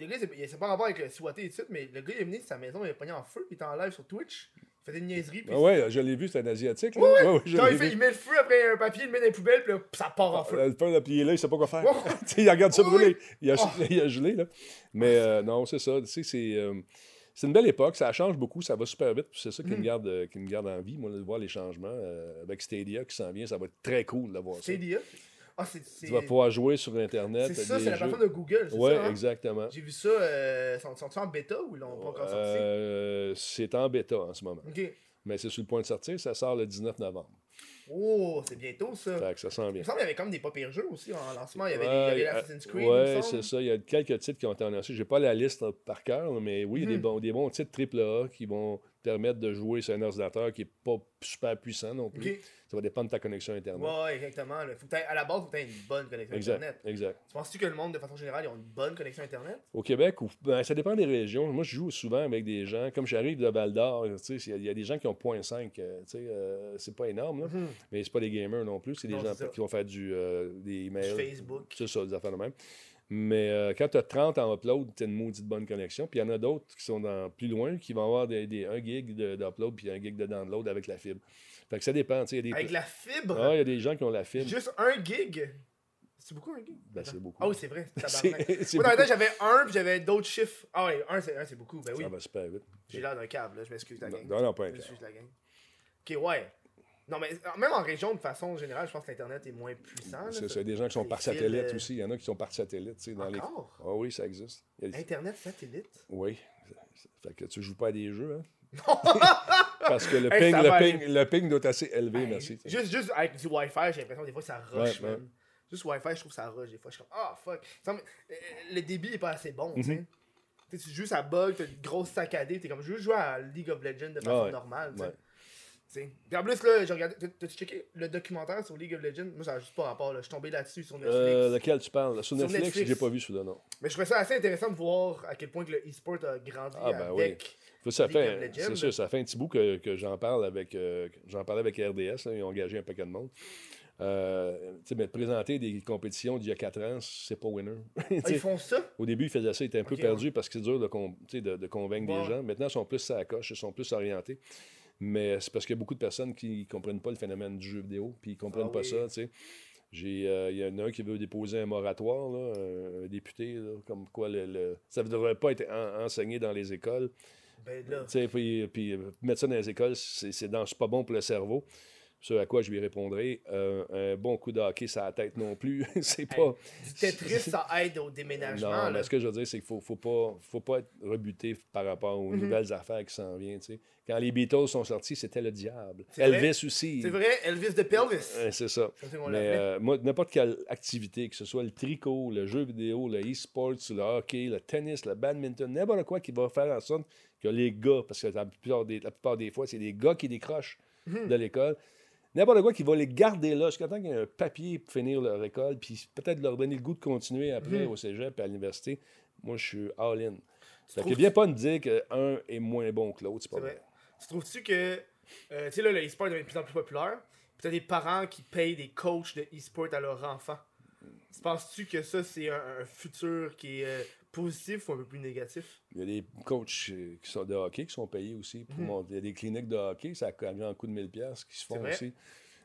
le gars, c'est- pas rapport avec le et tout, mais le gars il est venu de sa maison, il est pogné en feu, puis il était en live sur Twitch. Il faisait une niaiserie. Puis Ah ouais, je l'ai vu, c'est un asiatique. Là. Ouais, ouais. Ouais, ouais, je genre, l'ai il, fait, vu. il met le feu après un papier, il le met dans les poubelles, puis là, ça part en feu. Euh, Le feu, là, puis il est là, il sait pas quoi faire. [laughs] Il regarde ça brûler. Il a, Oh. il a gelé, là. Mais euh, non, c'est ça. Tu sais, c'est. euh, c'est une belle époque, ça change beaucoup, ça va super vite. C'est ça qui, me Mm. garde, euh, qui me garde en vie, moi, de voir les changements. avec Stadia qui s'en vient, ça va être très cool de voir ça. Stadia? Ah, c'est. c'est- Tu vas pouvoir jouer sur Internet. C'est ça, c'est la plateforme de Google, ça. hein? exactement. J'ai vu ça, euh, sont, sont en bêta ou ils l'ont pas encore sorti? Euh, c'est en bêta en ce moment. Ok. Mais c'est sur le point de sortir, ça sort le 19 novembre. Oh, c'est bientôt ça. Fait que ça sent Il bien. me semble qu'il y avait comme des pas pires jeux aussi en lancement. Il y avait, Ouais, des- il y avait euh, l'Assassin's Creed. Il me c'est ça. Il y a quelques titres qui ont été annoncés. J'ai pas la liste par cœur, mais oui, il y a des, Mhm. bons, des bons titres AAA qui vont permettre de jouer sur un ordinateur qui est pas super puissant non plus. Ça va dépendre de ta connexion Internet. Ouais, exactement. là. Faut que t'aies- à la base, il faut que tu aies une bonne connexion exact, Internet. exact. Tu penses-tu que le monde, de façon générale, ils ont une bonne connexion Internet? Au Québec, ou- ben, ça dépend des régions. Moi, je joue souvent avec des gens. Comme j'arrive de Val d'Or, il y a- y, a des gens qui ont 0.5. euh, euh, c'est pas énorme, là. Mhm. mais c'est pas des gamers non plus. C'est des Non, gens qui vont faire du, euh, des emails. Sur Facebook. C'est ça, des affaires de même. Mais euh, quand tu as 30 en upload, tu as une maudite bonne connexion. Puis il y en a d'autres qui sont dans, plus loin, qui vont avoir des, des- un gig de- d'upload puis un gig de download avec la fibre. Fait que ça dépend. y, a Avec des... la fibre, Ah, il y a des gens qui ont la fibre. juste un gig? C'est beaucoup un gig? Ben, c'est beaucoup. Ah oui, c'est vrai. c'est [laughs] Moi, dans beaucoup. tête, j'avais un, puis j'avais d'autres chiffres. Ah ouais, un, c'est beaucoup. Ben oui. Ça va super vite. J'ai l'air d'un câble, là. Je m'excuse, la gang. non, non, pas un Je câble. m'excuse, la gang. Ok, ouais. Non, mais même en région, de façon générale, je pense que l'Internet est moins puissant. C'est des gens qui sont par satellite aussi. Il y en a qui sont par satellite. tu sais, Dans les... Ah oui, ça existe. Internet satellite? Oui. Fait que tu joues pas à des jeux, hein? [laughs] Parce que le Hey, ping, le ping, aller. le ping doit être assez élevé, Hey, merci. Juste, juste avec du Wi-Fi, j'ai l'impression que des fois ça rush, Ouais, ouais. man. Juste Wi-Fi, je trouve que ça rush des fois. Je suis comme, ah fuck. Ça me- euh, Le débit est pas assez bon, tu sais. Mhm. Tu sais, tu joues ça bug, t'as une grosse saccadée, t'es comme, je veux jouer à League of Legends de façon Ah ouais. normale, tu sais. Ouais. Puis en plus, là, j'ai regardé. T'as-tu checké le documentaire sur League of Legends? Moi, ça a juste pas rapport, là. Je suis tombé là-dessus sur Netflix. Euh, lequel tu parles? Sur Sur Netflix, Netflix. j'ai pas vu celui-là, non. Mais je trouvais ça assez intéressant de voir à quel point que le e-sport a grandi Ah, ben oui. avec. Ça League of fait, Legends. c'est sûr, ça fait un petit bout que, que j'en parle avec, euh, j'en parlais avec RDS. là, ils ont engagé un paquet de monde. Euh, mais présenter des compétitions d'il y a 4 ans, c'est pas winner. [laughs] Ah, ils font ça? Au début, ils faisaient ça, ils étaient un peu perdus parce que c'est dur de, convaincre Ouais. des gens. Maintenant, ils sont plus à la coche, ils sont plus orientés. Mais c'est parce qu'il y a beaucoup de personnes qui ne comprennent pas le phénomène du jeu vidéo, puis ils ne comprennent Ah pas oui. ça. tu sais. Euh, Il y en a un qui veut déposer un moratoire, là, un, un député, là, comme quoi le, le- ça ne devrait pas être en- enseigné dans les écoles. Ben là. Puis, puis, mettre ça dans les écoles, c'est c'est dans- c'est pas bon pour le cerveau. Ce à quoi je lui répondrai, euh, un bon coup de hockey sur la tête non plus, [laughs] c'est pas... Du Tetris, ça aide au déménagement. Non, là. mais ce que je veux dire, c'est qu'il faut, faut pas, faut pas être rebuté par rapport Mhm. aux nouvelles affaires qui s'en viennent. tu sais. Quand les Beatles sont sortis, c'était le diable. Vrai. Elvis aussi. C'est vrai, Elvis de Pelvis. Euh, c'est ça. Mais euh, moi, n'importe quelle activité, que ce soit le tricot, le jeu vidéo, le e-sports, le hockey, le tennis, le badminton, n'importe quoi qui va faire en sorte que les gars, parce que la plupart des, la plupart des fois, c'est des gars qui décrochent Mhm. de l'école, n'importe quoi qui va les garder là jusqu'à temps qu'il y ait un papier pour finir leur école, puis peut-être leur donner le goût de continuer après Mhm. au cégep et à l'université. Moi, je suis all-in. Fait que viens pas me dire qu'un est moins bon que l'autre, c'est pas vrai. Tu trouves-tu que. euh, tu sais, là, le e-sport devient de plus en plus populaire. Puis t'as des parents qui payent des coachs de e-sport à leurs enfants? Tu penses-tu que ça, c'est un, un futur qui est euh, positif ou un peu plus négatif? Il y a des coachs euh, qui sont de hockey qui sont payés aussi. Pour Mhm. monter. Il y a des cliniques de hockey, ça a un coup de 1000$ piastres qui se font aussi.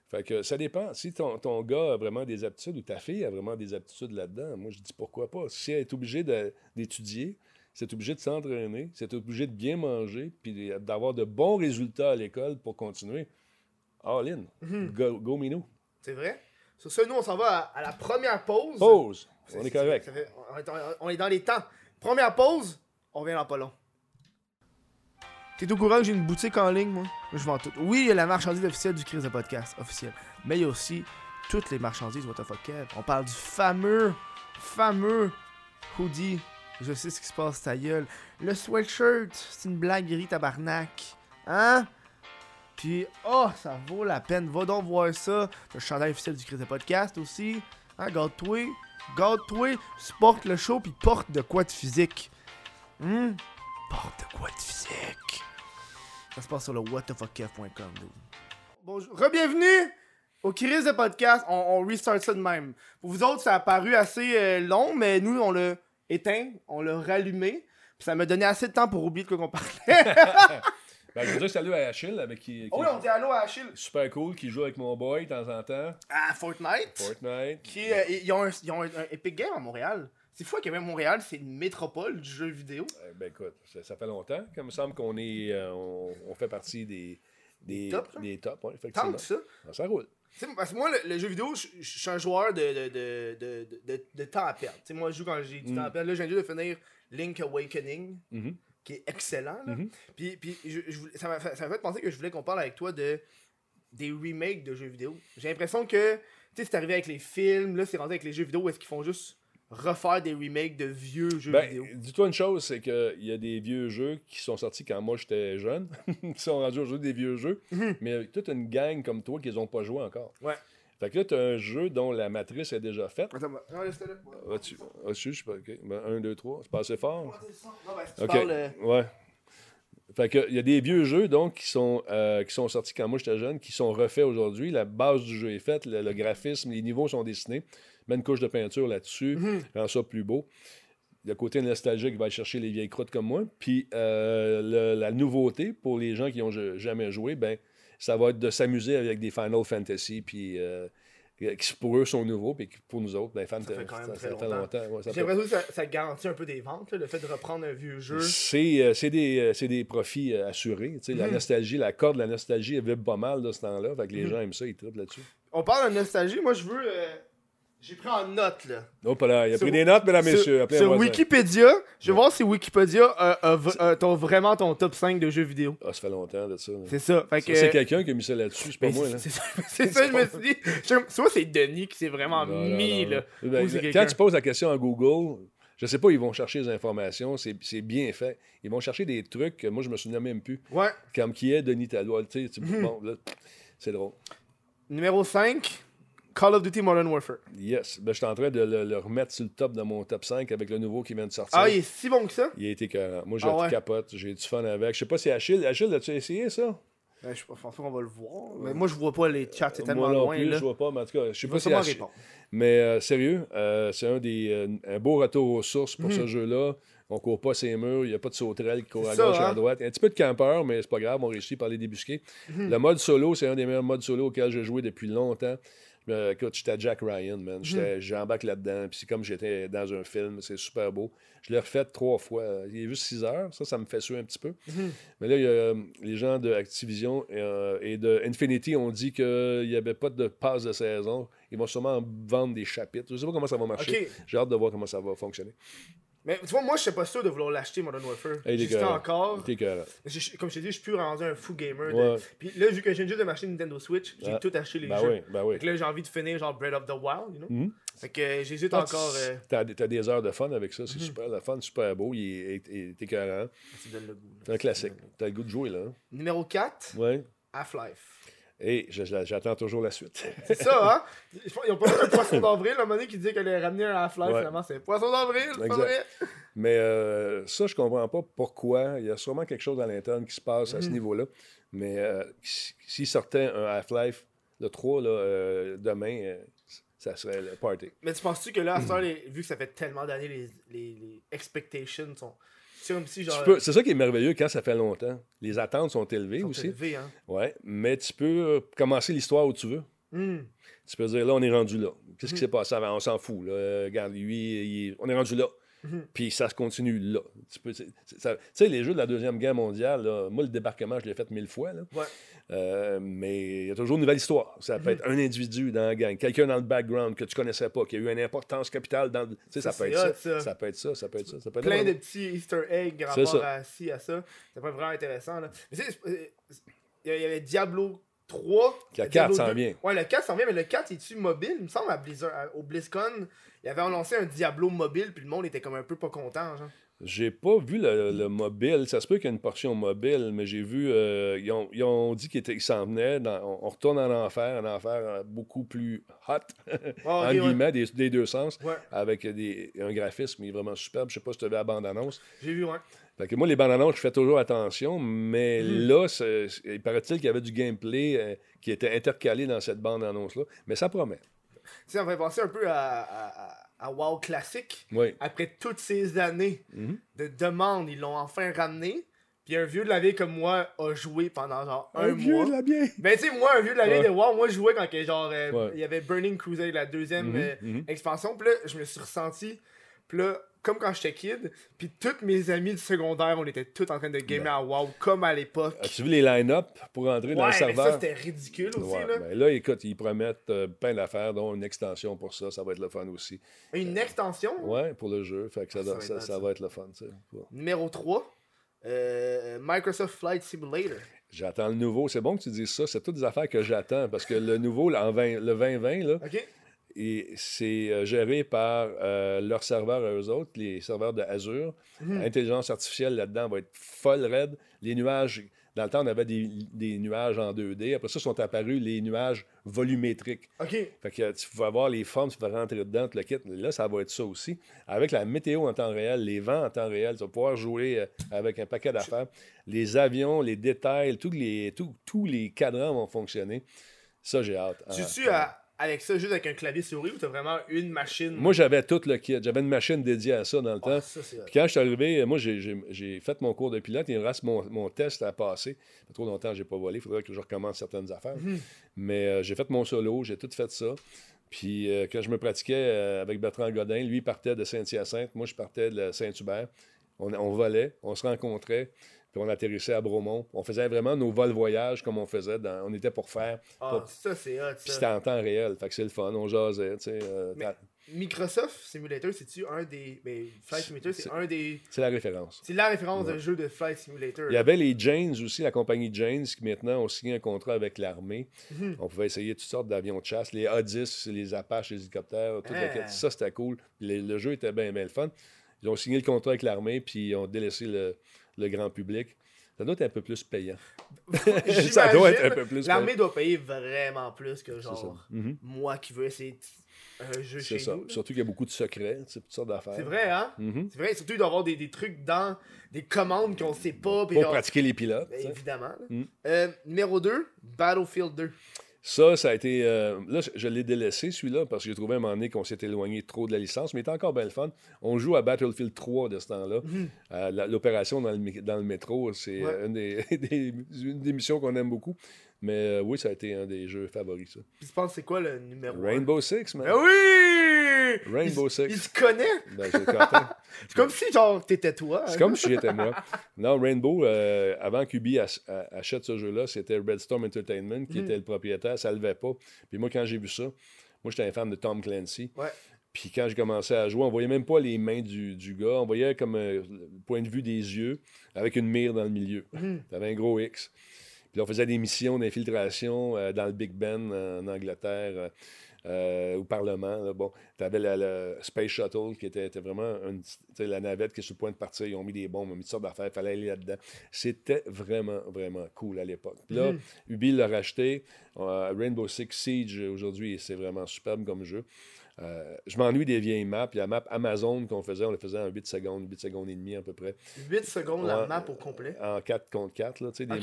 Fait que ça dépend. Si ton, ton gars a vraiment des aptitudes ou ta fille a vraiment des aptitudes là-dedans, moi je dis pourquoi pas. Si elle est obligée d'étudier, c'est obligé de s'entraîner, c'est obligé de bien manger, puis d'avoir de bons résultats à l'école pour continuer, all in. Mhm. Go, go Minou. C'est vrai? Sur ça, nous, on s'en va à, à la première pause. Pause. On est correct. ça fait- on, est, on est dans les temps. Première pause, on vient dans pas long. T'es au courant que j'ai une boutique en ligne, moi? Je vends tout. Oui, il y a la marchandise officielle du Crise de Podcast, officielle. Mais il y a aussi toutes les marchandises What the fuck Kev. On parle du fameux, fameux hoodie. Je sais ce qui se passe, ta gueule. Le sweatshirt, c'est une blaguerie tabarnak. Hein? Puis, oh, ça vaut la peine. Va donc voir ça. Le chandail officiel du de Podcast aussi. Hein, garde-toi. Garde-toi. Supporte le show, puis porte de quoi de physique. Hum? Porte de quoi de physique. Ça se passe sur le whatthefuckf.com. Bonjour. Re-bienvenue au Crise de Podcast. On, on restart ça de même. Pour vous autres, ça a paru assez euh, long, mais nous, on l'a éteint, on l'a rallumé. Puis ça m'a donné assez de temps pour oublier de quoi qu'on parlait. [laughs] Ben, je veux dire salut à Achille, avec qui, qui oh oui, on dit allô à Achille. super cool, qui joue avec mon boy de temps en temps. À Fortnite. Fortnite. Qui, euh, ils ont, un, ils ont un, un Epic Game à Montréal. C'est fou que même Montréal, c'est une métropole du jeu vidéo. Euh, ben écoute, ça, ça fait longtemps. Comme il me semble qu'on est, euh, on, on fait partie des, des, tops, ça? des tops, ouais, Tant effectivement. que ça. Ah, Ça roule. Tu sais, parce que moi, le, le jeu vidéo, je suis un joueur de, de, de, de, temps à perdre. Tu sais, moi, je joue quand j'ai du Mm. temps à perdre. Là, je viens de finir Link Awakening, Mhm. Qui est excellent. là. Mhm. Puis, puis je, je voulais- ça m'a fait, penser que je voulais qu'on parle avec toi de des remakes de jeux vidéo. J'ai l'impression que, tu sais, c'est arrivé avec les films, là, c'est rendu avec les jeux vidéo est-ce qu'ils font juste refaire des remakes de vieux jeux Ben, vidéo? dis-toi une chose, c'est qu'il y a des vieux jeux qui sont sortis quand moi j'étais jeune, [laughs] qui sont rendus aujourd'hui des vieux jeux, Mhm. mais avec toute une gang comme toi qui les ont pas joués encore. Ouais. Fait que là, tu as un jeu dont la matrice est déjà faite. Attends, non, laisse-le là. As-tu, as-tu, je sais pas, ok. Ben, un, deux, trois, c'est pas assez fort? Non, ben, si tu Ok, parles, euh, ouais. Fait que, il y a des vieux jeux donc qui sont, euh, qui sont sortis quand moi j'étais jeune, qui sont refaits aujourd'hui. La base du jeu est faite, le, le graphisme, les niveaux sont dessinés. Mets une couche de peinture là-dessus, Mhm. rend ça plus beau. Le côté nostalgique va aller chercher les vieilles croûtes comme moi. Puis euh, le- la nouveauté pour les gens qui n'ont jamais joué, ben ça va être de s'amuser avec des Final Fantasy, puis euh, qui pour eux sont nouveaux, puis pour nous autres, ben, fans, Ça fait quand même ça, très ça longtemps. longtemps. ouais, J'ai l'impression que ça, garantit un peu des ventes, là, le fait de reprendre un vieux jeu. C'est euh, des, euh, des profits assurés. La Mhm. nostalgie, la corde de la nostalgie, elle vibre pas mal de ce temps-là. Fait que les Mhm. gens aiment ça, ils trippent là-dessus. On parle de nostalgie, moi je veux. Euh, J'ai pris en note là. Hop là, il a Sur- pris des notes, mesdames, messieurs. Appelez Sur. Wikipédia, je vais voir si Wikipédia a, a a ton- vraiment ton top 5 de jeux vidéo. Ah, ça fait longtemps de ça. C'est ça. Fait Ça, que, C'est quelqu'un qui a mis ça là-dessus, c'est pas mais moi. c'est- Là. C'est ça, [laughs] c'est ça, je me suis dit. Soit c'est Denis qui s'est vraiment Non, mis non, là. non. Ben, quand tu poses la question à Google, je sais pas, ils vont chercher les informations, c'est bien fait. Ils vont chercher des trucs que moi, je me souviens même plus. Ouais. Comme qui est Denis Talbot. Tu sais, Mhm. bon, là, c'est drôle. Numéro 5, Call of Duty Modern Warfare. Yes. Ben, je suis en train de le, le remettre sur le top de mon top 5 avec le nouveau qui vient de sortir. Ah, il est si bon que ça? Il a été. Moi, je Ah ouais? capote. J'ai du fun avec. Je sais pas si Achille. Achille, as-tu essayé ça? Ben, je pense pas qu'on va le voir. Mais moi, je vois pas les chats, c'est tellement Moi non loin. plus, là. je vois pas, mais en tout cas, je sais Je pas si. Mais euh, sérieux, euh, c'est un des euh, un beau retour aux sources pour ce jeu-là. On court pas ses murs, il n'y a pas de sauterelles qui courent à gauche et hein? à droite. Un petit peu de campeur, mais c'est pas grave, on réussit par les débusquer. Le mode solo, c'est un des meilleurs modes solo auxquels j'ai joué depuis longtemps. Euh, écoute, j'étais Jack Ryan, man. J'étais- J'embarque là-dedans. Puis c'est comme j'étais dans un film. C'est super beau. Je l'ai refait trois fois. Il est juste 6 heures. Ça, ça me fait suer un petit peu. Mais là, il y a, euh, les gens de Activision et, euh, et de Infinity ont dit qu'il n'y avait pas de passe de saison. Ils vont sûrement vendre des chapitres. Je sais pas comment ça va marcher. J'ai hâte de voir comment ça va fonctionner. Mais tu vois, moi, je suis pas sûr de vouloir l'acheter, Modern Warfare. Hey, encore. Comme je t'ai dit, je suis plus rendu un fou gamer. de-. Puis là, vu que j'ai juste de m'acheter Nintendo Switch, j'ai Ah. tout acheté les Ben jeux. oui, ben oui. Fait que là, j'ai envie de finir genre Breath of the Wild, you know? Mhm. Fait que euh, j'hésite Ah, encore. tu- euh, T'as, t'as des heures de fun avec ça. C'est super le fun, super beau. Il est, écœurant. Là. C'est un classique. T'as le goût de jouer, là. Numéro 4, Ouais. Half-Life. Et j'attends toujours la suite. C'est ça, hein? [laughs] Ils ont pas un poisson d'avril, à un moment donné, qui disait qu'elle allait ramener un Half-Life, Ouais. finalement, c'est poisson d'avril, c'est vrai? Mais euh, ça, je comprends pas pourquoi. Il y a sûrement quelque chose à l'interne qui se passe à ce niveau-là. Mais euh, si- s'il sortait un Half-Life, le 3, là, euh, demain, euh, ça serait le party. Mais tu penses-tu que là, à ce temps, les- vu que ça fait tellement d'années, les, les, les expectations sont. C'est genre. Peux- ça qui est merveilleux quand ça fait longtemps. Les attentes sont élevées sont aussi. hein? Ouais, mais tu peux euh, commencer l'histoire où tu veux. Hmm. Tu peux dire, là, on est rendu là. Qu'est-ce qui s'est passé avant? On s'en fout. Là. Euh, Regarde, lui, il on est rendu là. Mhm. Puis ça se continue là. Tu sais, les jeux de la Deuxième Guerre mondiale, là, moi, le débarquement, je l'ai fait mille fois. là. Ouais. Euh, mais il y a toujours une nouvelle histoire. Ça Mhm. peut être un individu dans la gang, quelqu'un dans le background que tu connaissais pas, qui a eu une importance capitale dans le... Tu sais, ça, Ça, peut être ça. hot, ça. Ça peut être ça, ça peut être ça. ça peut être Plein de petits Easter eggs C'est rapport à ci, à ça. Ça peut être vraiment intéressant, là. Mais tu sais, c'est- il y avait Diablo 3. Le Diablo 4 s'en 2. vient. Ouais, le 4 s'en vient, mais le 4, est-tu mobile? Il me semble, à Blizzard, au BlizzCon, il avait annoncé un Diablo mobile, puis le monde était comme un peu pas content, genre. J'ai pas vu le, le mobile. Ça se peut qu'il y ait une portion mobile, mais j'ai vu. euh, ils, ont, ils ont dit qu'ils s'en venaient. dans- on, on retourne en enfer, un enfer euh, beaucoup plus hot, [laughs] Ah, en ouais. guillemets, des, des deux sens, Ouais, avec des, un graphisme vraiment superbe. Je sais pas si tu as vu la bande-annonce. j'ai vu, ouais. Fait que moi, les bandes-annonces, je fais toujours attention, mais Mhm. là, c'est- il paraît-il qu'il y avait du gameplay euh, qui était intercalé dans cette bande-annonce-là. Mais ça promet. Ça me fait penser un peu à, à, à- WoW Classic. Oui. Après toutes ces années Mhm. de demandes, ils l'ont enfin ramené. Puis un vieux de la vieille comme moi a joué pendant genre un, vieux mois. de la bien. Ben tu sais, moi, un vieux de la vieille Ouais. de WoW, moi je jouais quand que, genre euh, Ouais. il y avait Burning Crusade, la deuxième Mhm, euh, mhm. expansion. Puis là, je me suis ressenti. Puis là, comme quand j'étais kid, puis tous mes amis du secondaire, on était tous en train de gamer à WoW comme à l'époque. As-tu vu les line-up pour entrer dans le mais serveur? ça c'était ridicule aussi Ouais, là. ben là, écoute, ils promettent euh, plein d'affaires, dont une extension pour ça. Ça va être le fun aussi. Une extension? Ouais, pour le jeu. Fait que ça, Ah, ça va être ça hot, va être le fun. Ouais. Numéro 3, euh, Microsoft Flight Simulator. J'attends le nouveau. C'est bon que tu dises ça. C'est toutes des affaires que j'attends parce que le nouveau, là, en 20 le 2020, là? Et c'est euh, géré par euh, leurs serveurs à eux autres, les serveurs de Azure. Mhm. L'intelligence artificielle là-dedans va être folle raide. Les nuages, dans le temps, on avait des, des nuages en 2D. Après ça, sont apparus les nuages volumétriques. Ok. Fait que tu vas avoir les formes, tu vas rentrer dedans, tout le kit. Là, ça va être ça aussi. Avec la météo en temps réel, les vents en temps réel, tu vas pouvoir jouer euh, avec un paquet d'affaires. Les avions, les détails, tous les, tous- tous les cadrans vont fonctionner. Ça, j'ai hâte. Tu tues à- avec ça juste avec un clavier souris ou t'as vraiment une machine? Moi, j'avais tout le kit. J'avais une machine dédiée à ça dans le Ah, temps. ça. Puis quand je suis arrivé, moi, j'ai- fait mon cours de pilote. Il me reste mon, mon test à passer. Ça fait trop longtemps que je n'ai pas volé. Il faudrait que je recommence certaines affaires. Mhm. Mais euh, j'ai fait mon solo. J'ai tout fait ça. Puis euh, quand je me pratiquais euh, avec Bertrand Godin, lui partait de Saint-Hyacinthe. Moi, je partais de Saint-Hubert. On, on volait, on se rencontrait. Puis on atterrissait à Bromont. On faisait vraiment nos vols-voyages comme on faisait. dans- on était pour faire. Ah, ça, c'est hot, Puis c'était en temps réel. Fait que c'est le fun. On jasait. tu sais, euh, Mais- Microsoft Simulator, c'est-tu un des. Ben, Flight Simulator, c'est un des. C'est la référence. C'est la référence Ouais. de jeu de Flight Simulator. Il y avait les Janes aussi, la compagnie Janes, qui maintenant ont signé un contrat avec l'armée. Mhm. On pouvait essayer toutes sortes d'avions de chasse, les A-10, les Apaches, les hélicoptères, tout Ah. Ça, c'était cool. Le, le jeu était bien, bien le fun. Ils ont signé le contrat avec l'armée, puis ils ont délaissé le, le grand public. Ça doit être un peu plus payant. [laughs] ça doit être un peu plus L'armée doit payer vraiment plus que genre Mhm. moi qui veux essayer. de- un jeu C'est chez ça. nous. Surtout qu'il y a beaucoup de secrets, toutes sortes d'affaires. C'est vrai, hein? Mhm. C'est vrai, surtout il doit y avoir des, des trucs dans des commandes qu'on sait pas. Pour genre- pratiquer les pilotes. Ben, évidemment. Mm. Euh, numéro 2, Battlefield 2. Ça, ça a été. euh, là, je- l'ai délaissé, celui-là, parce que j'ai trouvé à un moment donné qu'on s'est éloigné trop de la licence, mais il était encore bien le fun. On joue à Battlefield 3 de ce temps-là. Euh, la- L'opération dans le, dans le métro, c'est Mhm. Ouais. euh, une, des, [laughs] des- une des missions qu'on aime beaucoup. Mais euh, oui, ça a été un des jeux favoris, ça. Puis tu penses c'est quoi le numéro? Rainbow Six, man. Ben oui! Rainbow il, Six. Il se connaît? Ben. [laughs] C'est comme si genre t'étais toi. C'est hein. comme si j'étais moi. [laughs] Non, Rainbow, euh, avant qu'Ubi achète ce jeu-là, c'était Redstorm Entertainment qui Mhm. était le propriétaire. Ça levait pas. Puis moi, quand j'ai vu ça, moi, j'étais un fan de Tom Clancy. Ouais. Puis quand j'ai commencé à jouer, on voyait même pas les mains du, du gars. On voyait comme euh, le point de vue des yeux avec une mire dans le milieu. Mhm. T'avais un gros X. Puis là, on faisait des missions d'infiltration euh, dans le Big Ben en Angleterre, euh, euh, au Parlement. là. Bon, t'avais la- le Space Shuttle qui était, était vraiment une, tu la navette qui est sur le point de partir. Ils ont mis des bombes, ils ont mis toutes sortes d'affaires. Il fallait aller là-dedans. C'était vraiment, vraiment cool à l'époque. Puis là, Mhm. Ubi l'a racheté. Euh, Rainbow Six Siege, aujourd'hui, c'est vraiment superbe comme jeu. Euh, je m'ennuie des vieilles maps. La map Amazon qu'on faisait, on le faisait en 8 secondes, 8 secondes et demie à peu près. 8 secondes la map au complet. En 4 contre 4. Là, tu sais, des-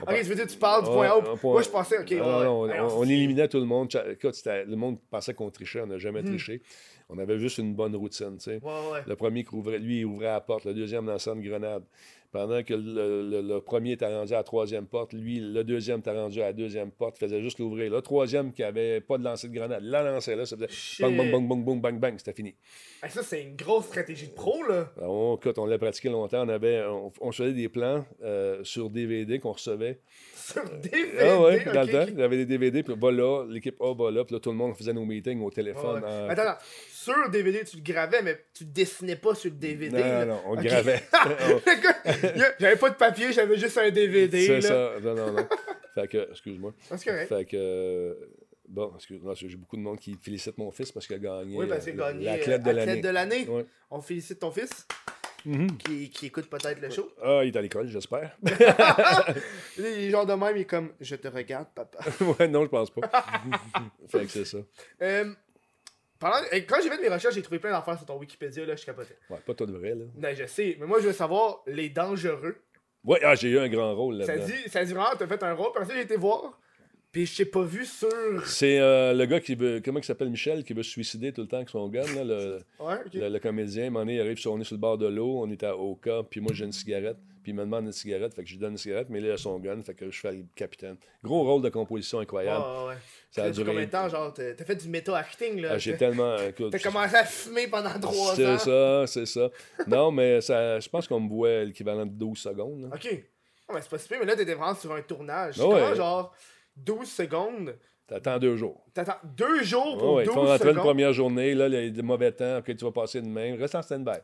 ok. tu veux dire, tu parles du point point- Moi, je pensais, ok. Non, non, on, éliminait tout le monde. Écoute, le monde pensait qu'on trichait. On n'a jamais Hmm. triché. On avait juste une bonne routine. tu sais. Le premier qui ouvrait, lui, il ouvrait la porte. Le deuxième lançait une grenade. Pendant que le, le- le premier était rendu à la troisième porte, lui, le deuxième était rendu à la deuxième porte, il faisait juste l'ouvrir. Le troisième qui avait pas de lancer de grenade, la lançait là, ça faisait Shit. bang, bang, bang, bang, bang, bang, bang, c'était fini. Ça, c'est une grosse stratégie de pro, là. Alors, on, écoute, on l'a pratiqué longtemps. On avait, on, on faisait des plans euh, sur DVD qu'on recevait. Sur DVD. Ah ouais, dans le temps, il y avait des DVD, puis va là, l'équipe A va là, puis là, tout le monde faisait nos meetings au téléphone. ouais. en- Attends, attends. Sur DVD, tu le gravais, mais tu dessinais pas sur le DVD. non, là. non, on Ok. gravait. [laughs] J'avais pas de papier, j'avais juste un DVD. C'est ça. Non, non, non. fait que, excuse-moi. C'est correct. Fait que, euh, bon, excuse-moi, j'ai beaucoup de monde qui félicite mon fils parce qu'il a gagné Oui, euh, c'est gagné l'athlète de l'année. de l'année. On félicite ton fils Mhm. qui, qui écoute peut-être le show. Ah, il est à l'école, j'espère. [laughs] Il est genre de même, il est comme Je te regarde, papa. ouais, non, je pense pas. [laughs] fait que c'est ça. Euh, pendant- Quand j'ai fait mes recherches, j'ai trouvé plein d'affaires sur ton Wikipédia, là, je capotais. Ouais, pas tout de vrai, là. Non, je sais, mais moi je veux savoir les dangereux. Ouais, ah, j'ai eu un grand rôle Ça là-dedans. dit, ça dit vraiment, t'as fait un rôle, puis ensuite j'ai été voir, puis je t'ai pas vu sur. C'est euh, le gars qui veut. Comment il s'appelle Michel, qui veut se suicider tout le temps avec son gun, là, le, Ouais, le, le comédien. Donné, il arrive sur, on est sur le bord de l'eau, on est à Oka, puis moi j'ai une cigarette, puis il me demande une cigarette, fait que je lui donne une cigarette, mais là il a son gun, fait que je fais le capitaine. Gros rôle de composition incroyable. Ouais, ouais. Ça a fait combien duré. de temps, genre, t'as fait du méta-acting, là? Ah, j'ai tellement. écoute, T'as commencé à fumer pendant trois ans. C'est ça, c'est ça. Non, mais ça, je pense qu'on me voit l'équivalent de 12 secondes. là. Ok. Mais c'est pas si mais là, t'étais vraiment sur un tournage. Ah ouais. comment, genre, 12 secondes? T'attends deux jours. T'attends deux jours pour Ouais, ils 12 font rentrer une secondes? première journée, là, il y a des mauvais temps, ok, tu vas passer demain, reste en stand-by.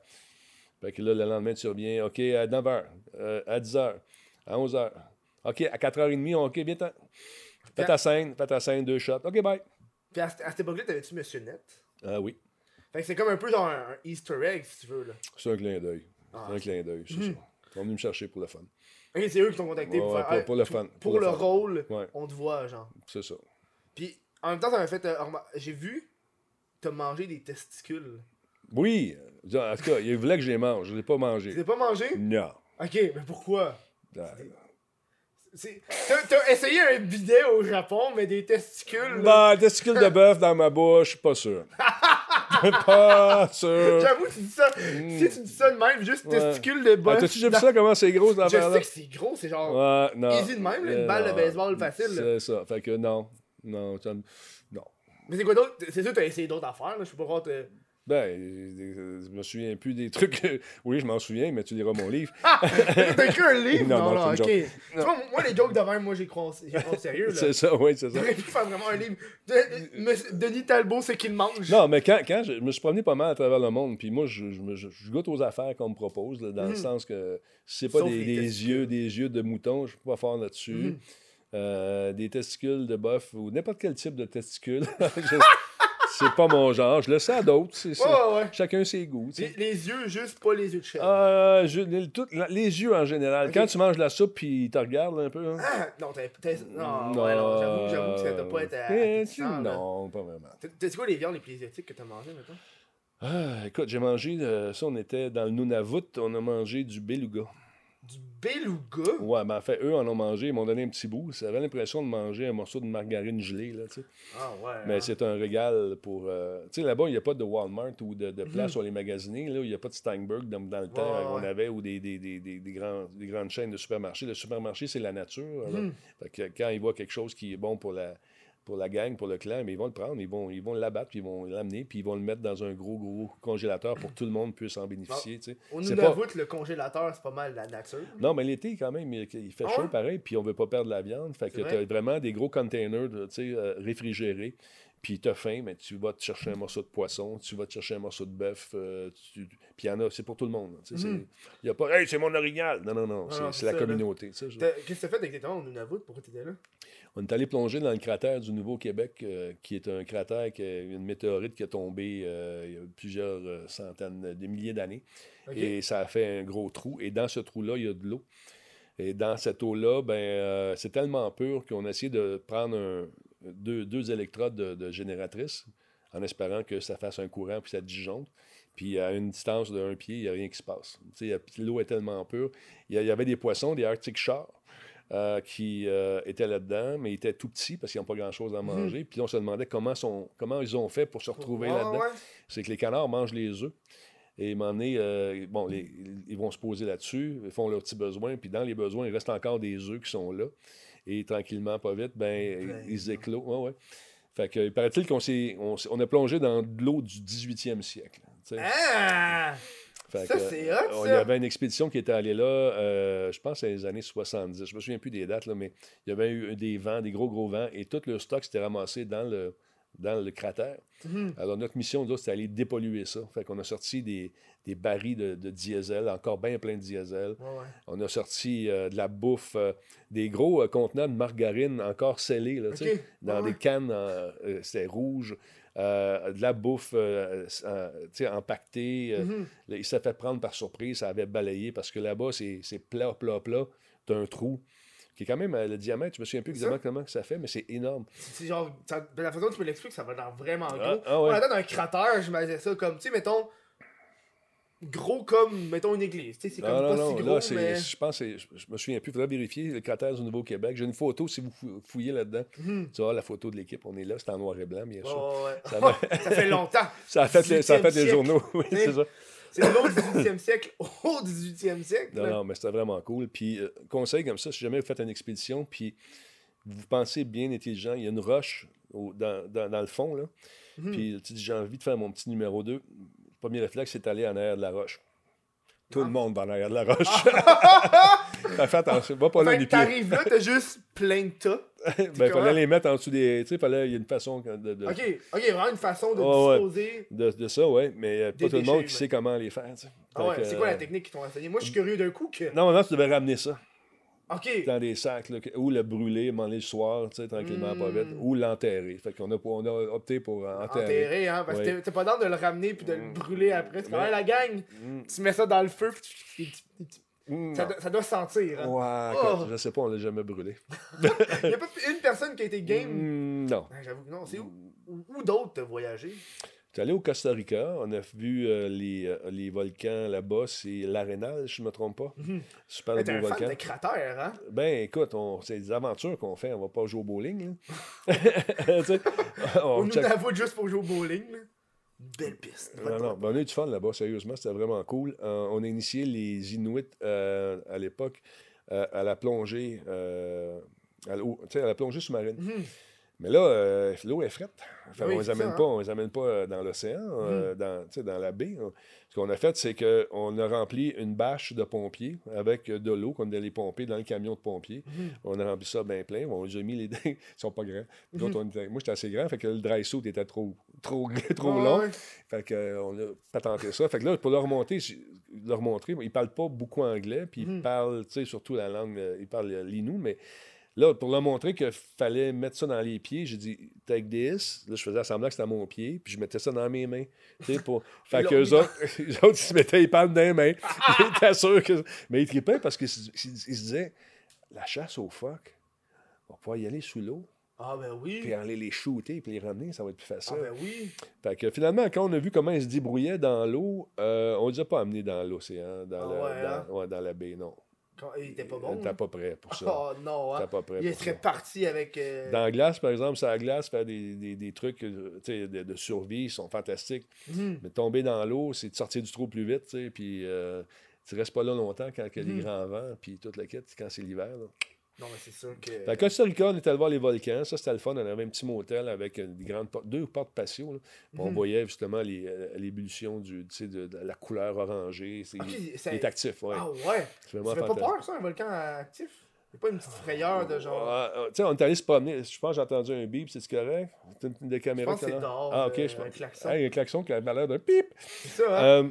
Fait que là, le lendemain, tu reviens, ok, à 9h, à 10h, à 11h, ok, à 4h30, ok, viens ten Fais ta scène, fais ta scène, deux shots, ok, bye. Puis à, cette- à cette époque-là, t'avais-tu Monsieur Net? Ah oui, Fait que c'est comme un peu genre un, un Easter egg, si tu veux, là. c'est un clin d'œil. Ah. C'est un clin d'œil, c'est ça. [laughs] Ils sont venus me chercher pour le fun. Ok, c'est eux qui t'ont contacté Ouais, pour ouais, faire. pour- hey, pour le fun, Pour, pour le le fun. rôle, Ouais. on te voit, genre. C'est ça. Puis en même temps, ça m'a fait. euh, remar- J'ai vu te manger des testicules. Oui, en tout cas, il voulait que je les mange, je ne l'ai pas Tu mangé. l'as pas mangé? Non. Ok, mais pourquoi? Ah, C'est- T'as essayé un bidet au Japon, mais des testicules. là. Bah, testicule de bœuf dans ma bouche, pas sûr. pas sûr. J'avoue, tu dis ça. Si tu dis ça de même, juste Ouais. testicules de Ah, bœuf. T'as-tu déjà vu dans- ça, comment c'est gros, cette Je affaire-là? sais que c'est gros, c'est genre. Ouais, non. Easy de même, là, une Euh, balle de non. baseball facile. C'est ça. Fait que non. Non, non. Mais c'est quoi d'autre? C'est sûr que t'as essayé d'autres affaires, là. Je peux pas voir. Ben, euh, je me souviens plus des [laughs] trucs. Oui, je m'en souviens, mais tu liras mon livre. Ah! [laughs] T'as écrit un livre? Non, Non, non, ok. une Tu vois, moi, les jokes de même, moi, j'y crois, crois sérieux, c'est ça, oui, c'est ça. J'aurais pu faire vraiment un livre. De- Denis Talbot, c'est qu'il mange. Non, mais quand, quand je, je me suis promené pas mal à travers le monde, puis moi, je, goûte aux affaires qu'on me propose, là, dans le Mhm. sens que c'est pas Sauf des, des yeux, des yeux de mouton, je peux pas faire là-dessus. Mhm. Euh, des testicules de bœuf ou n'importe quel type de testicule. [laughs] C'est pas mon genre. Je le sais à d'autres. c'est ça. Ouais, ouais. Chacun ses goûts. Les, les yeux, juste pas les yeux de chef. Euh, je- les, tout- la- les yeux en général. Quand tu manges la soupe puis ils te regardent un peu. hein. Ah, non. Non, ouais, non, j'avoue, j'avoue que ça doit pas être à. Eh, appétissant, là. Non, pas vraiment. T'as-tu quoi les viandes les plus exotiques que t'as mangé, mettons? Ah, écoute, j'ai mangé, euh, ça, on était dans le Nunavut, on a mangé du beluga. Du beluga? Ouais, ben en fait, eux en ont mangé, ils m'ont donné un petit bout. Ça avait l'impression de manger un morceau de margarine gelée, là, tu sais. Ah, ouais. Mais hein. c'est un régal pour... euh, Tu sais, là-bas, il n'y a pas de Walmart ou de, de place Mhm. sur les magasiner, là, il n'y a pas de Steinberg dans, dans le temps qu'on ouais. avait, ou des, des, des, des, des grands, des grandes chaînes de supermarchés. Le supermarché, c'est la nature. Mhm. Fait que quand ils voient quelque chose qui est bon pour la, pour la gang, pour le clan, mais ils vont le prendre, ils vont ils vont l'abattre, puis ils vont l'amener, puis ils vont le mettre dans un gros, gros congélateur pour que tout le monde puisse en bénéficier. Au c'est pas- Nunavut, le congélateur, c'est pas mal la nature. Non, mais l'été, quand même, il, il fait Ah chaud ouais? pareil, puis on veut pas perdre la viande. Fait que tu as vrai. vraiment des gros containers euh, réfrigérés. Puis tu as faim, mais tu vas te chercher un morceau de poisson, tu vas te chercher un morceau de bœuf. euh, tu- Puis il y en a, c'est pour tout le monde. tu Mhm. Il n'y a pas, hey, c'est mon original. Non, non, non, c'est- la ça, communauté. tu je- T'as- Qu'est-ce que t'as fait exactement au Nunavut? Pourquoi t'étais là? On est allé plonger dans le cratère du Nouveau-Québec, euh, qui est un cratère, qui est une météorite qui a tombé euh, il y a plusieurs euh, centaines, des milliers d'années. Et ça a fait un gros trou. Et dans ce trou-là, il y a de l'eau. Et dans cette eau-là, ben, euh, c'est tellement pur qu'on a essayé de prendre un- deux, deux électrodes de, de génératrice en espérant que ça fasse un courant puis ça disjoncte. Puis à une distance de un pied, il n'y a rien qui se passe. L'eau est tellement pure. Il y, avait des poissons, des Arctic Sharks, euh, qui euh, étaient là-dedans, mais ils étaient tout petits parce qu'ils n'ont pas grand-chose à manger. Puis on se demandait comment, sont, comment ils ont fait pour se retrouver Ouais, là-dedans ouais. c'est que les canards mangent les œufs. Et à euh, bon, les- ils vont se poser là-dessus, ils font leurs petits besoins, puis dans les besoins, il reste encore des œufs qui sont là. Et tranquillement, pas vite, ben, Ben, ils éclosent. Ouais, ouais. Fait que, il paraît-il qu'on s'est, on, a plongé dans de l'eau du 18e siècle. Ah! Fait ça, c'est hot, euh, Il y ça. avait une expédition qui était allée là, euh, je pense, dans les années 70. Je me souviens plus des dates, là, mais il y avait eu des vents, des gros, gros vents, et tout le stock s'était ramassé dans le, dans le cratère. Mhm. Alors, notre mission, nous c'était d'aller dépolluer ça. Fait qu'on a sorti des, des barils de, de diesel, encore bien plein de diesel. Ouais, ouais. On a sorti euh, de la bouffe, euh, des gros euh, contenants de margarine encore scellés, là, dans Ouais, des cannes, c'était rouge. de la bouffe empaquetée. là, il s'est fait prendre par surprise, ça avait balayé parce que là-bas, c'est c'est plat, plat, plat. T'as un trou qui est quand même euh, le diamètre, je me souviens plus exactement comment que ça fait, mais c'est énorme. C'est genre, ça- de la façon dont tu me l'expliques, ça va l'air vraiment gros. Ah, ah ouais. On attend un cratère, je m'imagine ça comme, tu sais, mettons, gros comme, mettons, une église. Tu sais, c'est comme Non, pas non, si gros, là, mais. je pense, je, je me souviens plus, il faudrait vérifier le cratère du Nouveau-Québec. J'ai une photo, si vous fou- fouillez là-dedans, Mhm. tu vois la photo de l'équipe, on est là, c'est en noir et blanc, bien sûr. ouais. [laughs] Ça fait longtemps. [laughs] Ça a fait, ça a fait 18e les siècle. journaux, [laughs] oui, c'est ça. C'est l'autre 18e siècle [laughs] au 18e siècle. Non, là. non, mais c'était vraiment cool. Puis, euh, conseil comme ça, si jamais vous faites une expédition, puis vous pensez bien intelligent, il y a une roche au- dans, dans- dans le fond, là. Mhm. Puis, tu dis, j'ai envie de faire mon petit numéro 2. Le premier réflexe, c'est d'aller en arrière de la roche. Tout Ah. le monde va en arrière de la roche. [laughs] [laughs] Fais fait attention, va pas là que pieds. t'arrives là, t'as juste plein de tas. Ben, comment? fallait les mettre en dessous des. Tu sais, fallait, il y a une façon de, de, Ok, ok, vraiment une façon de ouais. disposer. de, de ça, ouais, mais euh, pas tout le monde qui sait comment les faire. Ah ouais, c'est quoi la euh, technique qu'ils t'ont enseigné? Moi, je suis curieux d'un coup que. Non, non, tu devais ramener ça Ok. dans des sacs, là, ou le brûler, manger le soir, tranquillement, pas vite, Mm. ou l'enterrer. Fait qu'on a, on a opté pour euh, enterrer. Enterré, hein, parce que Ouais. t'es- pas dans de le ramener puis de le Mm. brûler après. C'est Mais- hey, la gang, Mm. tu mets ça dans le feu, puis tu- ça, doit- ça doit sentir. Hein. Ouais, Oh. écoute, je sais pas, on l'a jamais brûlé. Il [laughs] y a pas une personne qui a été game? Mm, non. Ben, J'avoue que non, c'est où, où, d'autres t'as voyagé? J'étais allé au Costa Rica, on a vu euh, les, euh, les volcans là-bas, c'est l'Arenal, si je ne me trompe pas. Mhm. Super Ben, T'es beau un volcan. fan de cratères, hein? Ben écoute, c'est des aventures qu'on fait, on va pas jouer au bowling. Là. [laughs] [laughs] Tu On on nous check- avoue juste pour jouer au bowling. Là. Belle piste. Non, non, ben, on a eu du fun là-bas, sérieusement, c'était vraiment cool. Euh, on a initié les Inuits euh, à l'époque euh, à la plongée, à la plongée sous-marine. Mhm. Mais là, euh, l'eau est frette. Oui, on les c'est amène ça, hein. pas, on les amène pas euh, dans l'océan, euh, dans, tu sais, dans la baie. hein. Ce qu'on a fait, c'est qu'on a rempli une bâche de pompiers avec de l'eau qu'on allait pomper dans le camion de pompiers. Mhm. On a rempli ça bien plein. On les a mis les dents. [laughs] Ils sont pas grands. Autres, on était- moi, j'étais assez grand, fait que le dry suit était trop, trop, [laughs] long. ouais. Fait que, on a patenté ça. Fait que là, pour leur leur montrer, ils parlent pas beaucoup anglais, puis ils parlent, tu sais, surtout la langue, ils parlent l'inou, mais Là, pour leur montrer qu'il fallait mettre ça dans les pieds, j'ai dit take this. Là, je faisais semblant que c'était à mon pied, puis je mettais ça dans mes mains. Pour... [laughs] fait Ils que l'ont eux mis autres, [laughs] eux autres, ils se mettaient les palmes dans les mains. [laughs] Ils étaient sûrs que. Mais ils trippaient parce qu'ils se disaient la chasse au phoque, on va pouvoir y aller sous l'eau, Ah, ben oui. puis aller les shooter, puis les ramener, ça va être plus Ah, facile. ben oui. Fait que finalement, quand on a vu comment ils se débrouillaient dans l'eau, euh, on ne les a pas amenés dans l'océan, dans, Ah ouais, hein? ouais, dans la baie, non. Il était pas bon. Hein? pas prêt pour ça. [laughs] Oh non, hein. pas prêt Il serait parti avec. euh, Dans la glace, par exemple, sur la glace, faire des, des, des trucs euh, de, de survie, ils sont fantastiques. mhm. Mais tomber dans l'eau, c'est de sortir du trou plus vite, puis euh, tu restes pas là longtemps quand il y a Mhm. des grands vents, puis toute la quête, quand c'est l'hiver. Non, mais c'est sûr que. À Costa Rica, on était allé voir les volcans. Ça, c'était le fun. On avait un petit motel avec des grandes portes, deux portes patio. là. On Mhm. voyait justement euh, l'ébullition du, tu sais, de, de la couleur orangée. C'est, il ça- est actif, ouais. Ah ouais. Ça fait pas peur, ça, un volcan actif? C'est pas une petite frayeur de genre? Ah, ah, tu sais, on est allé se promener. Je pense que j'ai entendu un bip, c'est correct? C'est une, une des Je caméras pense que qui c'est est dehors. Ah, ok, euh, je un pense. klaxon. Il y a un klaxon qui avait l'air d'un pip. C'est ça, hein? Euh,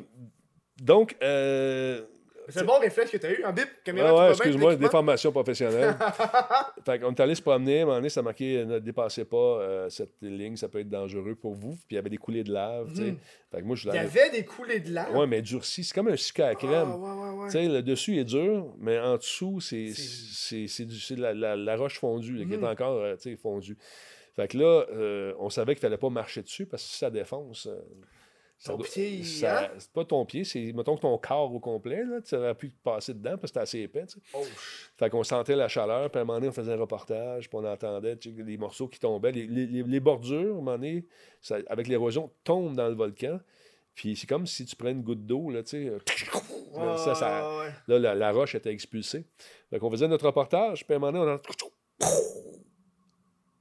donc, euh, C'est un bon réflexe que t'as eu. Un bip, caméra Ah ouais, excuse-moi, déformation professionnelle. [laughs] fait qu'on est allé se promener, à un moment donné, ça marquait euh, ne dépassez pas euh, cette ligne, ça peut être dangereux pour vous. Puis il y avait des coulées de lave, tu sais. Mhm. Fait que moi, je Il y avait des coulées de lave? Ouais, mais durci, c'est comme un sucre à la crème. Ah, ouais, ouais, ouais. Tu sais, le dessus est dur, mais en dessous, c'est, c'est la, la- la roche fondue, là, qui est encore euh, tu sais, fondue. Fait que là, euh, on savait qu'il fallait pas marcher dessus parce que ça défonce. Ton doit- pied, ça- hein? C'est pas ton pied, c'est, mettons que ton corps au complet, là, tu aurais pu passer dedans parce que c'était assez épais. Oh, Fait qu'on sentait la chaleur, puis à un moment donné, on faisait un reportage, puis on entendait les morceaux qui tombaient. Les, les- les- bordures, à un moment donné, ça- avec l'érosion, tombent dans le volcan. Puis c'est comme si tu prenais une goutte d'eau, là, tu sais. euh, ça, ça- ouais, là, la, la roche était expulsée. Fait qu'on faisait notre reportage, puis à un moment donné, on entend...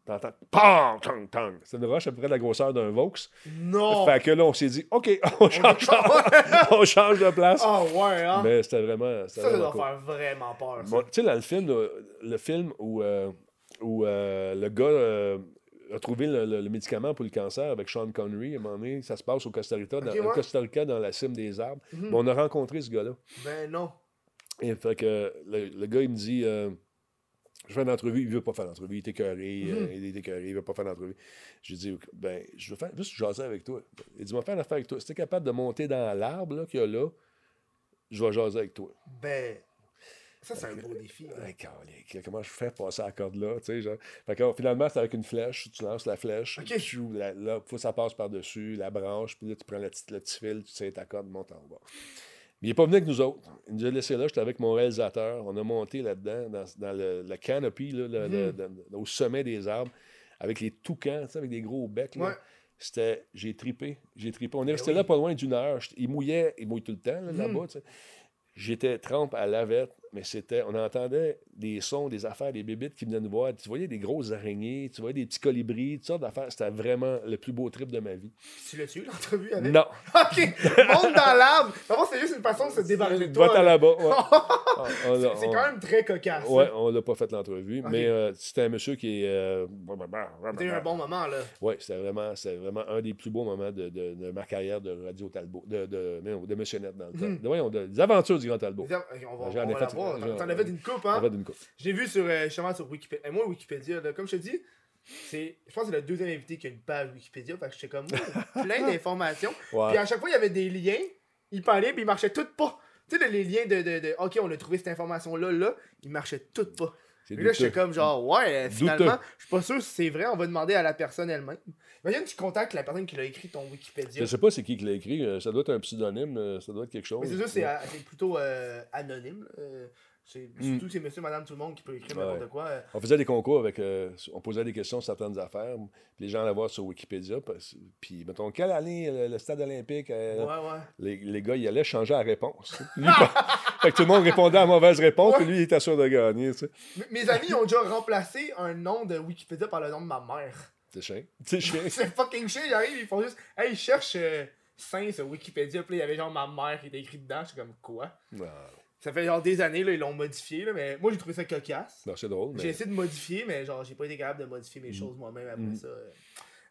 T'entends... Pang, tang, tang. C'est une roche à peu près de la grosseur d'un Vaux. Non! Fait que là, on s'est dit, OK, [laughs] on change, [laughs] on change de place. Ah ouais, hein? Mais c'était vraiment... ça, doit cool. faire vraiment peur. Bon, tu sais, dans le film, là, le film où, euh, où euh, le gars euh, a trouvé le, le- le médicament pour le cancer avec Sean Connery, à un moment donné, ça se passe au Costa Rica, dans, Ok, au ouais. Costa Rica, dans la cime des arbres. Bon, on a rencontré ce gars-là. Ben non. Et fait que le, gars, il me dit euh, Je fais une entrevue, il veut pas faire l'entrevue, il est écœuré, Mhm. euh, il est écœuré, il veut pas faire l'entrevue. J'ai dit Ben, je veux faire juste jaser avec toi. Il dit Moi, faire une affaire avec toi. Si t'es capable de monter dans l'arbre là, qu'il y a là, je vais jaser avec toi. Ben. Ça, c'est un beau défi. hein. Comment je fais pour passer à la corde là, tu sais, genre. Fait que, finalement, c'est avec une flèche, tu lances la flèche, Ok. tchou, la- là, faut que ça passe par-dessus, la branche, puis là, tu prends le petit, le petit fil, tu sais ta corde, monte en bas. Mais il n'est pas venu avec nous autres. Il nous a laissé là, j'étais avec mon réalisateur, on a monté là-dedans, dans, dans le, le canopy, là, le- le- dans- au sommet des arbres, avec les toucans, avec des gros becs, là. Ouais. C'était, j'ai tripé, j'ai tripé. On est Ben resté oui. là pas loin d'une heure. Il mouillait, il mouille tout le temps là, là-bas, tu sais. J'étais trempe à lavette, mais c'était, on entendait des sons, des affaires, des bébites qui venaient nous voir. Tu voyais des grosses araignées, tu voyais des petits colibris, toutes sortes d'affaires. C'était vraiment le plus beau trip de ma vie. Tu l'as-tu eu, l'entrevue avec? Non, [laughs] Ok! Monte dans l'arbre! D'abord, c'est juste une façon de se débarrasser de toi. va-t'en là. là-bas. ouais. [laughs] Ah, on C'est quand même très cocasse. Ouais, ça. on l'a pas fait l'entrevue, mais euh, c'était un monsieur qui est. euh, eu un bon moment, là. Ouais, c'était vraiment, c'était vraiment un des plus beaux moments de, de- de ma carrière de Radio Talbot, de, de, Monsieur Net dans le temps. Voyons, de- des aventures du Grand Talbot. On va, J'en on ai va fait- T'en avais coupe, hein? D'une coupe. Je l'ai vu sur, euh, justement sur Wikipédia. Et moi, Wikipédia, là, comme je te dis, c'est, je pense que c'est le deuxième invité qui a une page Wikipédia. Fait que j'étais comme, moi, plein [laughs] d'informations. Ouais. Puis à chaque fois, il y avait des liens. Il parlait, puis ils marchaient toutes pas. Tu sais, les liens de, de, de, OK, on a trouvé cette information-là, là, ils marchaient toutes pas. Et là, j'étais comme genre, ouais, euh, finalement, je suis pas sûr si c'est vrai, on va demander à la personne elle-même. Imagine, tu contactes la personne qui l'a écrit ton Wikipédia. Je sais pas c'est qui qui l'a écrit. euh, Ça doit être un pseudonyme, euh, ça doit être quelque chose. Mais c'est sûr, c'est, plutôt euh, anonyme. Euh, c'est, Mm. Surtout, c'est monsieur, madame, tout le monde qui peut écrire Ouais. n'importe quoi. On faisait des concours avec. euh, on posait des questions sur certaines affaires. Puis les gens allaient voir sur Wikipédia. Puis, mettons, quelle année euh, le stade olympique euh, Ouais, ouais. les, les gars, ils allaient changer la réponse. [laughs] Lui, fait que tout le monde répondait à la mauvaise réponse. Puis lui, il était sûr de gagner. tu sais. M- Mes amis ont déjà remplacé un nom de Wikipédia par le nom de ma mère. C'est chiant. C'est chiant. [laughs] C'est fucking chiant, ils arrivent, ils font juste. Hey, ils cherchent euh, Saint sur Wikipédia, puis là, il y avait genre ma mère qui était écrit dedans. J'étais comme quoi Ça fait genre des années, là, ils l'ont modifié, là, mais moi j'ai trouvé ça cocasse. non, c'est drôle. J'ai essayé de modifier, mais genre j'ai pas été capable de modifier mes choses moi-même après Mhm. ça.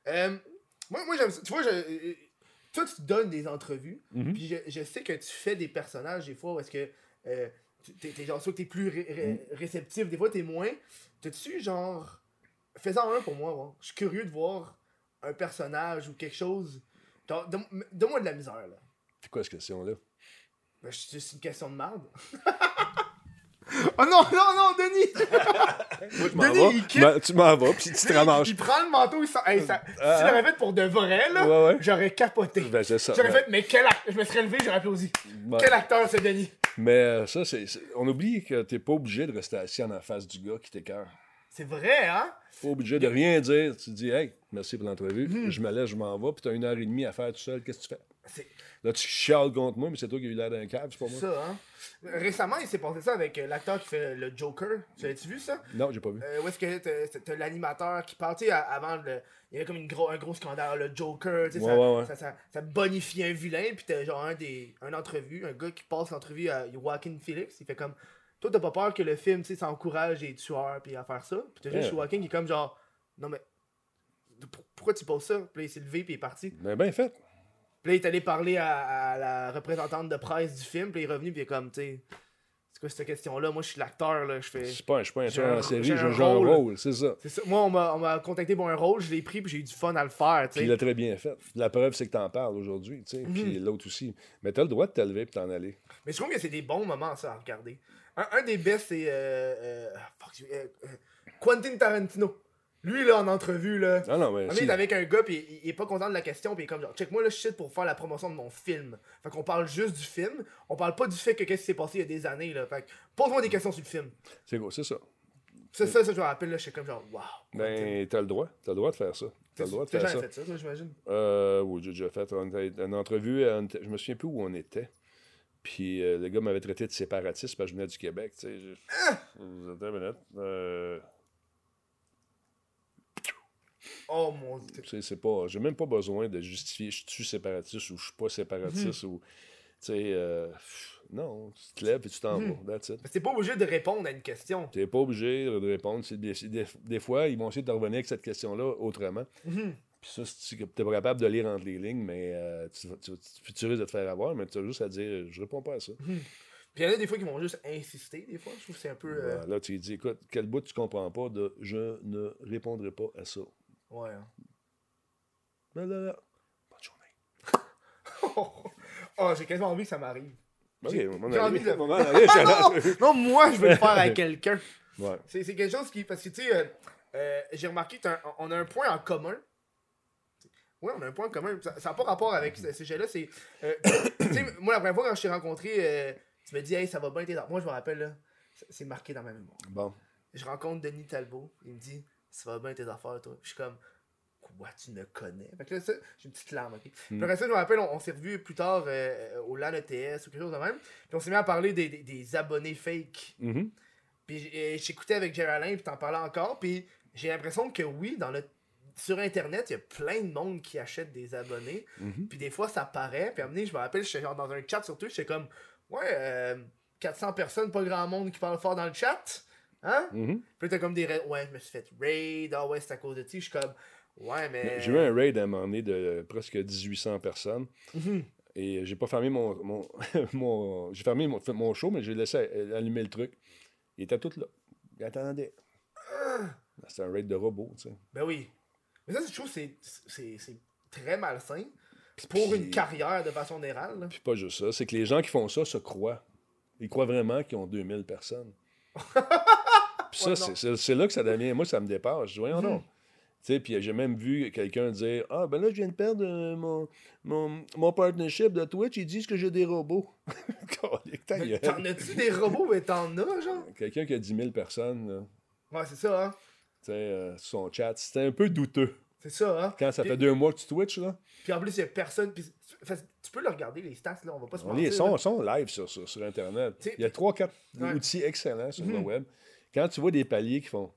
euh. Moi, moi j'aime ça. Tu vois, je, euh, toi, tu te donnes des entrevues, Mhm. puis je, je sais que tu fais des personnages des fois où est-ce que. euh, t'es, t'es genre, soit que t'es plus ré- ré- réceptif, des fois t'es moins. T'as-tu genre. Fais-en un pour moi, moi. Je suis curieux de voir un personnage ou quelque chose. Genre, Donne-moi de la misère, là. C'est quoi cette question-là? Ben, je- c'est une question de merde. [laughs] oh non, non, non, Denis! [laughs] Moi, je m'en Denis, vais. il quitte. Ben, tu m'en vas, puis tu te [laughs] ramasses. Il prend le manteau, il sort. Hey, ça... Ah, si l'avais fait pour de vrai, là, Ouais, ouais. j'aurais capoté. Ben, c'est ça. J'aurais Ben, fait, mais quel acteur. Je me serais levé, j'aurais applaudi. Quel acteur, c'est Denis? Mais euh, ça, c'est. On oublie que t'es pas obligé de rester assis en face du gars qui t'écœure. C'est vrai, hein? Pas obligé de rien dire. Tu dis, hey, merci pour l'entrevue. Mhm. Je me laisse, je m'en vais, puis t'as une heure et demie à faire tout seul. Qu'est-ce que tu fais? Là, tu chiales contre moi, mais c'est toi qui as eu l'air d'un câble, c'est pas moi. ça, hein? Récemment, il s'est passé ça avec euh, l'acteur qui fait le Joker. Tu l'as-tu vu, ça? Non, j'ai pas vu. Euh, où est-ce que t'as- t'as l'animateur qui parle, tu sais, à- avant le. Il y avait comme une gros, un gros scandale, le Joker, tu sais, Ouais, ça, ouais, ouais. Ça, ça, ça bonifie un vilain, puis t'as genre un des. Un entrevue, un gars qui passe l'entrevue à Joaquin Phoenix, il fait comme. Toi, t'as pas peur que le film, tu sais, ça encourage les tueurs, puis à faire ça? Puis t'as juste. Joaquin qui est comme genre. Non, mais. pour- Pourquoi tu poses ça? Puis là, il s'est levé, puis il est parti. Mais bien fait. Puis là, il est allé parler à, à la représentante de presse du film, puis il est revenu, puis il est comme, tu sais. C'est quoi cette question-là? Moi, je suis l'acteur, là. Je fais. Je suis pas, pas un un- en série, j'ai un rôle. rôle, c'est ça. C'est ça. Moi, on m'a, on m'a contacté pour un rôle, je l'ai pris, puis j'ai eu du fun à le faire, tu Puis il sais. l'a très bien fait. La preuve, c'est que t'en parles aujourd'hui, tu sais. Puis Mhm. l'autre aussi. Mais t'as le droit de te lever et t'en aller. Mais je trouve que c'est des bons moments, ça, à regarder. Un, un des best, c'est. Euh, euh, euh, Quentin Tarantino. Lui, là, en entrevue, là. Non, non, mais. On est avec un gars, puis il, il est pas content de la question, puis il est comme genre, check moi là, je shit pour faire la promotion de mon film. Fait qu'on parle juste du film, on parle pas du fait que qu'est-ce qui s'est passé il y a des années, là. Fait que pose-moi des questions sur le film. C'est gros, c'est ça. C'est ça, ça, je me rappelle, là, j'étais comme genre, waouh. Ben, t'as le droit. T'as le droit de faire ça. T'as le droit de faire ça. fait ça, toi, j'imagine. Euh, oui, j'ai déjà fait une, une entrevue. était- je me souviens plus où on était. Puis euh, le gars m'avait traité de séparatiste parce que je venais du Québec. Tu sais, je- Euh, Attends une minute. Euh, Oh mon dieu. tu sais, c'est pas. J'ai même pas besoin de justifier je suis séparatiste ou je suis pas séparatiste ou. Tu sais, euh, non, tu te lèves et tu t'en Mhm. vas. That's it. Mais t'es pas obligé de répondre à une question. T'es pas obligé de répondre. C'est Des, des, des fois, ils vont essayer de revenir avec cette question-là autrement. Mhm. Puis ça, tu n'es pas capable de lire entre les lignes, mais euh, tu, tu, tu, tu risques de te faire avoir, mais tu as juste à dire je réponds pas à ça. Puis il y en a des fois qui vont juste insister, des fois. Je trouve que c'est un peu. euh, Voilà, Là, tu dis écoute, quel bout tu comprends pas de je ne répondrai pas à ça. Ouais. hein. Là, là, là. Bonne journée. [laughs] oh, j'ai quasiment envie que ça m'arrive. Ok, J'ai- envie de- aller, [laughs] à non, moi, je veux le faire avec [laughs] quelqu'un. Ouais. C'est c'est quelque chose qui. Parce que, tu sais, euh, euh, j'ai remarqué qu'on a un point en commun. Oui, on a un point en commun. Ça n'a pas rapport avec ce sujet-là. C'est. euh, [coughs] tu sais, moi, la première fois, quand je t'ai rencontré, euh, tu me dis, hey, ça va bien tes dents. Moi, je me rappelle, là, c'est- c'est marqué dans ma mémoire. Bon. Je rencontre Denis Talbot. Il me dit, ça va bien tes affaires, toi. Je suis comme, quoi, tu me connais? Fait que là, ça, j'ai une petite larme, ok? Puis après ça, je me rappelle, on, on s'est revus plus tard euh, au LAN ETS ou quelque chose de même. Puis on s'est mis à parler des, des- des abonnés fake. Mhm. Puis euh, j'écoutais avec Géraldin, puis t'en parlais encore, puis j'ai l'impression que oui, dans le sur Internet, il y a plein de monde qui achète des abonnés, Mhm. puis des fois ça paraît, puis à un moment donné, je me rappelle, j'étais genre dans un chat sur Twitch, j'étais comme, ouais, euh, 400 personnes, pas grand monde qui parle fort dans le chat, hein? Mhm. Puis t'as comme des, ra- ouais, je me suis fait raid, ah ouais, c'est à cause de ça, je suis comme, ouais, mais... J'ai eu un raid à un moment donné de presque 1800 personnes. Mhm. Et j'ai pas fermé mon. mon, [laughs] mon- j'ai fermé mon, mon show, mais j'ai laissé allumer le truc. Il était tout là. Il attendait. C'était un raid de robot, tu sais. Ben oui. Mais ça, je trouve que c'est- c'est c'est très malsain pour une carrière de façon générale. là. Puis pas juste ça, c'est que les gens qui font ça se croient. Ils croient vraiment qu'ils ont 2000 personnes. [laughs] Puis ça, c'est- là que ça devient. Moi, ça me dépasse. Je dis, voyons Mhm. non. Tu sais, puis j'ai même vu quelqu'un dire Ah, ben là, je viens de perdre euh, mon, mon, mon partnership de Twitch. Ils disent que j'ai des robots. [laughs] T'en as-tu des robots, mais t'en as, genre? Quelqu'un qui a 10 000 personnes, là, Ouais, c'est ça, hein? tu sais, euh, son chat, c'était un peu douteux. C'est ça, hein? Quand ça fait deux mois que tu Twitch, là, Puis en plus, il y a personne. Tu peux le regarder, les stats, là, on va pas se on mentir. est, sont, sont live sur, sur, sur Internet. Il y a trois, quatre Ouais. outils excellents sur le Mhm. web. Quand tu vois des paliers qui font.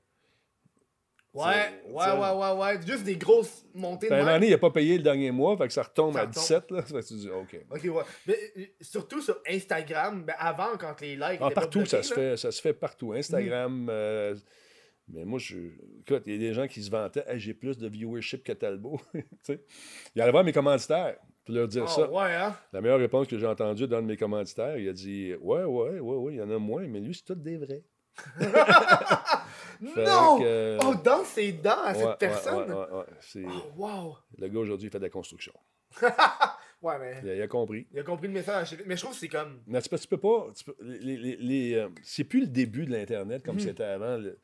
Ouais, ouais, ouais, ouais, ouais. Juste des grosses montées de Ben, même. donné, il n'a pas payé le dernier mois, fait que ça retombe Ça à retombe. 17. Là, Fait que tu dis, OK. Ok, ouais. Mais euh, surtout sur Instagram, ben avant, quand les likes. Ah, partout, ça se, fait, ça se fait partout. Instagram. euh, mais moi, je. Écoute, il y a des gens qui se vantaient Hey, j'ai plus de viewership que Talbot. [laughs] Tu sais. Il allait voir mes commanditaires. Puis leur dire Ah, ça. ouais, hein? La meilleure réponse que j'ai entendue d'un de mes commanditaires, il a dit Ouais, ouais, ouais, ouais, il y en a moins, mais lui, c'est tout des vrais. [laughs] Non! que- Oh, dans ses dents à Ouais, cette personne? ouais, ouais, Oh, wow! Le gars aujourd'hui, il fait de la construction. [laughs] Ouais, mais Il a, il a compris. il a compris le message. Mais je trouve que c'est comme. Mais tu peux, tu peux pas. tu peux- les, les- les, euh, c'est plus le début de l'Internet comme Mhm. c'était avant. Le-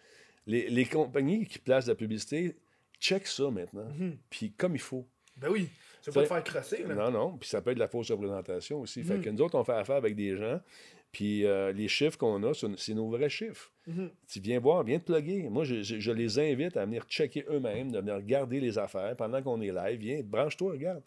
les, les compagnies qui placent de la publicité, check ça maintenant. Mhm. Puis comme il faut. Ben oui, veux pas te faire crosser, là. Non, non. Puis ça peut être de la fausse représentation aussi. Fait Mhm. que nous autres, on fait affaire avec des gens. Puis euh, les chiffres qu'on a, c'est nos vrais chiffres. Mhm. Tu viens voir, viens te plugger. Moi, je, je- je les invite à venir checker eux-mêmes, de venir regarder les affaires pendant qu'on est live. Viens, branche-toi, regarde.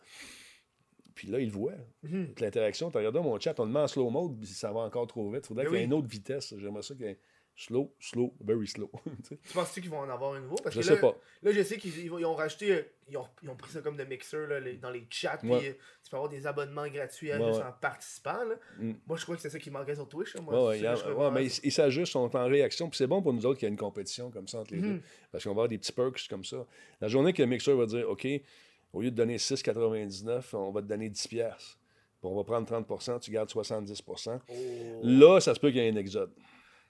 Puis là, ils le voient. Mhm. L'interaction, tu regardes mon chat, on le met en slow mode, puis ça va encore trop vite. Il faudrait Ben qu'il y ait oui. une autre vitesse. J'aimerais ça qu'il y ait slow, slow, very slow. [laughs] Tu penses-tu qu'ils vont en avoir un nouveau? Parce je que sais là, pas. Là, je sais qu'ils ils ont- euh, Ils ont, ils ont pris ça comme de mixer là, les- dans les chats. Ouais. euh, tu peux avoir des abonnements gratuits Ouais, juste ouais. en participant. Là. Mm. Moi, je crois que c'est ça qui manquait sur Twitch. là. Moi, y a- mais ils s'ajustent, sont en réaction. Puis c'est bon pour nous autres qu'il y ait une compétition comme ça entre les Mhm. deux. Parce qu'on va avoir des petits perks comme ça. La journée que le mixeur va dire OK, au lieu de donner 6,99, on va te donner 10$. piastres. Puis on va prendre 30% tu gardes 70 Oh. Là, ça se peut qu'il y ait un exode.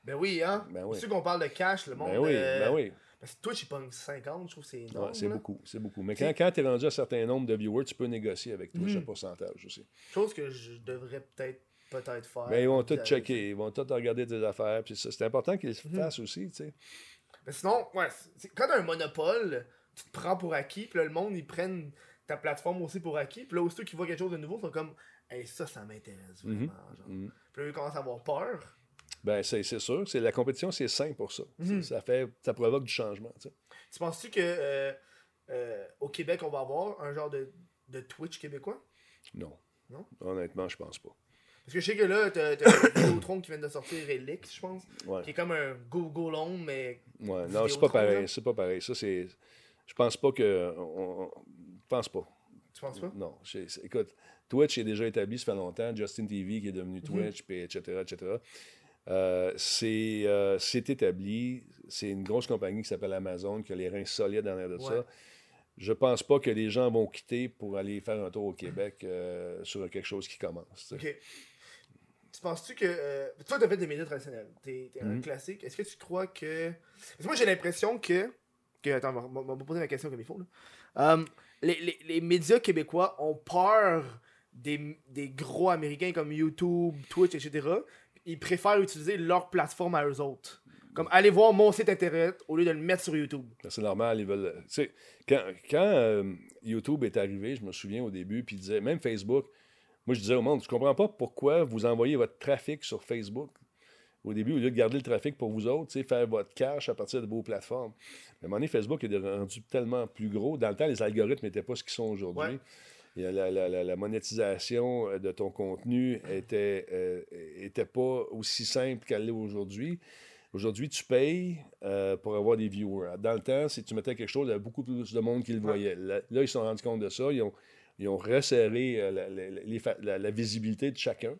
Ben oui, hein? Ben oui. C'est sûr qu'on parle de cash, le monde. Ben oui, euh, ben oui. Parce que Twitch, il pogne 50, je trouve que c'est énorme. Ouais, c'est beaucoup, c'est beaucoup. Mais quand, quand tu es rendu à un certain nombre de viewers, tu peux négocier avec Twitch Mhm. le pourcentage aussi. Chose que je devrais peut-être peut-être faire. Ben, ils vont tout Puis, checker, ils vont tout regarder tes affaires. Puis ça, c'est important qu'ils le Mhm. fassent aussi, tu sais. Mais sinon, ouais, quand t'as un monopole, tu te prends pour acquis, puis là, le monde, ils prennent ta plateforme aussi pour acquis, puis là, aussitôt qu'ils voient quelque chose de nouveau, ils sont comme, hey, ça, ça m'intéresse vraiment. Mhm. genre. Mhm. Puis là, ils commencent à avoir peur. Ben, c'est c'est sûr. C'est, la compétition, c'est sain pour ça. Mhm. ça. fait, ça provoque du changement, tu penses-tu que euh, euh, au Québec, on va avoir un genre de, de Twitch québécois? Non. Non? Honnêtement, je pense pas. Parce que je sais que là, t'as [coughs] Vidéotron qui vient de sortir Relix, je pense, Ouais. qui est comme un Google Home, mais Ouais, non, c'est pas pareil. C'est pas pareil. Ça, c'est. Je pense pas que. On, je pense pas. tu penses pas? Non. écoute, Twitch est déjà établi, ça fait longtemps. Justin TV qui est devenu Mhm. Twitch, puis etc., etc. Euh, c'est, euh, c'est établi. C'est une grosse compagnie qui s'appelle Amazon qui a les reins solides en l'air de Ouais. ça. Je pense pas que les gens vont quitter pour aller faire un tour au Québec euh, sur quelque chose qui commence. tu sais. Ok. Tu penses-tu que. toi, t'as fait des médias traditionnels. T'es t'es un Mhm. classique. classique. Est-ce que tu crois que. Parce que moi, j'ai l'impression que. que attends, on va- poser ma question comme il faut. Là. Les, les- les médias québécois ont peur des, des gros américains comme YouTube, Twitch, etc. Ils préfèrent utiliser leur plateforme à eux autres. Comme aller voir mon site internet au lieu de le mettre sur YouTube. C'est normal, ils veulent. Tu sais, quand, quand euh, YouTube est arrivé, je me souviens au début, puis ils disaient, même Facebook, moi je disais au monde, je comprends pas pourquoi vous envoyez votre trafic sur Facebook? Au début, au lieu de garder le trafic pour vous autres, tu sais, faire votre cash à partir de vos plateformes. Mais à un moment donné, Facebook est rendu tellement plus gros. Dans le temps, les algorithmes n'étaient pas ce qu'ils sont aujourd'hui. Ouais. La, la- la- la monétisation euh, de ton contenu était, euh, était pas aussi simple qu'elle l'est aujourd'hui. Aujourd'hui, tu payes euh, pour avoir des viewers. Dans le temps, si tu mettais quelque chose, il y avait beaucoup plus de monde qui le voyait. Là, là, ils se sont rendus compte de ça. Ils ont, ils ont resserré euh, la, la- la- la visibilité de chacun.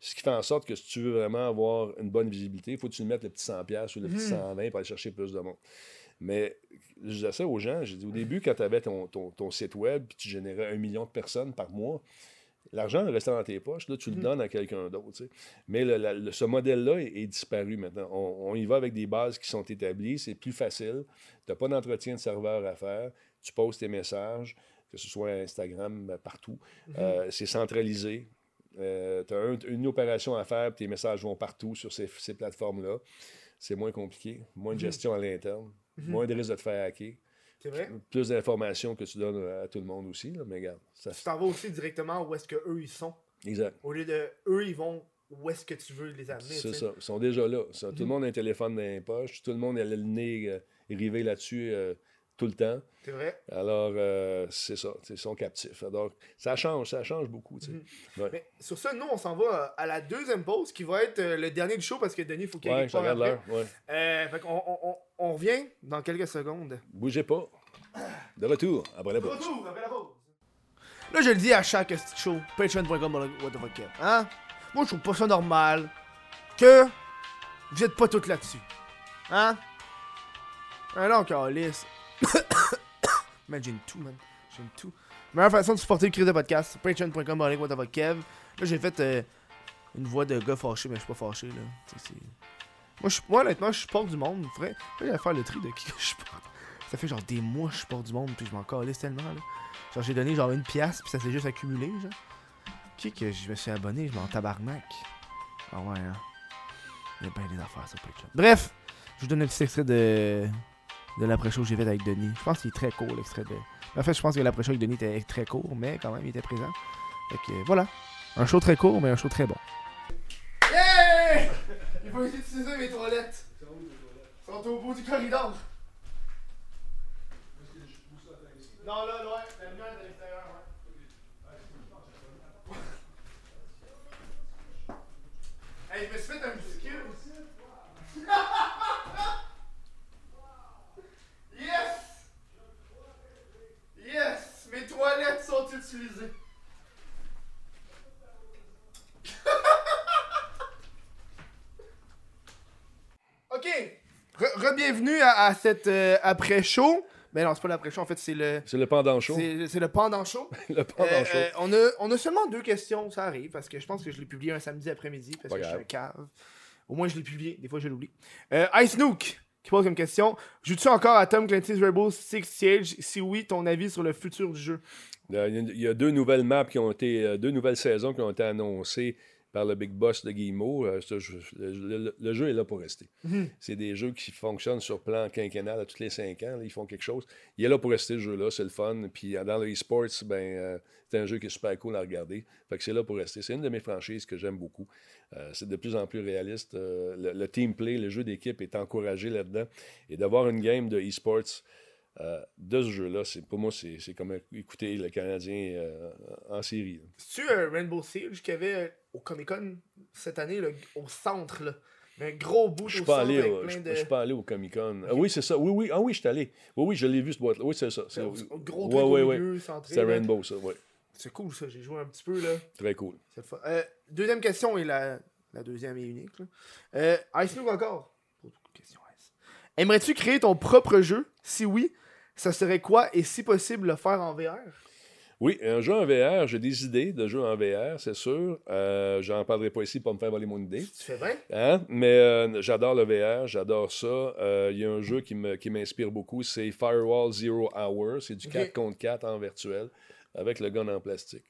Ce qui fait en sorte que si tu veux vraiment avoir une bonne visibilité, il faut que tu mettes le petit 100$ piastres ou le petit Mhm. 120$ pour aller chercher plus de monde. Mais je disais ça aux gens. J'ai dit au début, quand tu avais ton, ton- ton site web puis tu générais un million de personnes par mois, l'argent restait dans tes poches. Là, tu le Mhm. donnes à quelqu'un d'autre. tu sais. Mais le- la- le- ce modèle-là est, est disparu maintenant. On, on y va avec des bases qui sont établies. C'est plus facile. Tu n'as pas d'entretien de serveur à faire. Tu poses tes messages, que ce soit Instagram, euh, partout. Mhm. Euh, c'est centralisé. tu as une opération à faire, tes messages vont partout sur ces, ces plateformes-là. C'est moins compliqué, moins de Mhm. gestion à l'interne, Mhm. moins de risque de te faire hacker, C'est vrai? plus d'informations que tu donnes à tout le monde aussi. Là, mais regarde, ça Tu t'en vas aussi directement où est-ce que eux ils sont. Exact. Au lieu de eux, ils vont où est-ce que tu veux les amener. C'est ça. Ils sont déjà là. Ça, Tout le Mhm. monde a un téléphone dans les poches. Tout le monde a le nez euh, rivé là-dessus euh, tout le temps. C'est vrai. Alors, euh, c'est ça. Ils sont captifs. Donc, ça change. Ça change beaucoup. Mhm. Ouais. Mais sur ça, nous, on s'en va euh, à la deuxième pause qui va être euh, le dernier du show parce que Denis, il faut qu'il Ouais, l'heure. Ouais. Euh, fait on, on, on revient dans quelques secondes. Bougez pas. De retour après la pause. Retour après la pause. Là, je le dis à chaque show, patreon.com, what the fuck, hein? Moi, je trouve pas ça normal que vous êtes pas toutes là-dessus. Hein? Ah non, calice. [coughs] man, j'ai une man. J'ai une. Meilleure façon de supporter le crise de podcast, patreon.com, Kev. Là, j'ai fait euh, une voix de gars fâché, mais je suis pas fâché, là. Moi, honnêtement, je supporte du monde. Faudrait, faudrait faire le tri de qui que je supporte. Ça fait genre des mois que je supporte du monde, puis je m'en calisse tellement, là. Genre, j'ai donné genre une pièce, puis ça s'est juste accumulé, genre. Qui que je me suis abonné, je m'en tabarnak. Ah ouais, hein. Il y a bien des affaires sur Patreon. Bref, je vous donne un petit extrait de, de l'après-show que j'ai fait avec Denis. Je pense qu'il est très court, l'extrait de. En fait, je pense que l'après-show avec Denis était très court, mais quand même, il était présent. Fait voilà. Un show très court, mais un show très bon. Yeah! Il faut essayer d'utiliser mes toilettes. Ils sont au bout du corridor. Non, là, ouais, la est à l'extérieur, ouais. Hey, je me suis fait un kill aussi. [laughs] yes! Yes! Mes toilettes sont utilisées. [laughs] ok. Re- Re-bienvenue à, à cette euh, après-show. Mais non, c'est pas l'après-show, en fait, c'est le. C'est le pendant chaud. C'est le pendant show. [laughs] Le pendant Euh, chaud. euh, on, a, on a seulement deux questions, ça arrive, parce que je pense que je l'ai publié un samedi après-midi, parce Pas que je suis un cave. Au moins, je l'ai publié, des fois, je l'oublie. Euh, Ice Nook, qui pose comme question Joues-tu encore à Tom Clancy's Rebel Six Siege? Si oui, ton avis sur le futur du jeu? Euh, Il y a- il y a deux nouvelles maps qui ont été, euh, deux nouvelles saisons qui ont été annoncées par le Big Boss de Guillemot. Euh, ce jeu- le, le- le jeu est là pour rester. Mhm. C'est des jeux qui fonctionnent sur plan quinquennal à tous les cinq ans. là, ils font quelque chose. Il est là pour rester, ce jeu-là. C'est le fun. Puis euh, dans le e-sports, ben, euh, c'est un jeu qui est super cool à regarder. Fait que c'est là pour rester. C'est une de mes franchises que j'aime beaucoup. Euh, c'est de plus en plus réaliste. Le, le team play, le jeu d'équipe est encouragé là-dedans. Et d'avoir une game de e-sports euh, de ce jeu-là, c'est, pour moi, c'est, c'est comme écouter le Canadien euh, en série. là. C'est-tu euh, Rainbow Siege qu'il y avait au Comic Con cette année, là, au centre, là Un gros bout Je suis au pas centre allé, au- plein je de. je pas allé au Comic Con. Ah oui, c'est ça. Oui, oui. Ah oui, je suis allé. Oui, oui, je l'ai vu, ce boîte-là. Oui, c'est ça. C'est, Un gros ouais, truc ouais, au ouais. milieu, centré. C'est. Rainbow, ça, oui. C'est cool, ça. J'ai joué un petit peu, là. Très cool. Euh, deuxième question et la, la deuxième et unique. Là. Euh, Ice Noob encore? Ice. Aimerais-tu créer ton propre jeu? Si oui, ça serait quoi? Et si possible le faire en VR Oui, un jeu en VR, j'ai des idées de jeux en VR, c'est sûr. Euh, J'en parlerai pas ici pour me faire voler mon idée. Tu fais bien Hein? Mais euh, j'adore le VR, j'adore ça. Euh, Il y a un jeu qui m'inspire beaucoup, c'est Firewall Zero Hour. C'est du Ok. 4 contre 4 en virtuel avec le gun en plastique.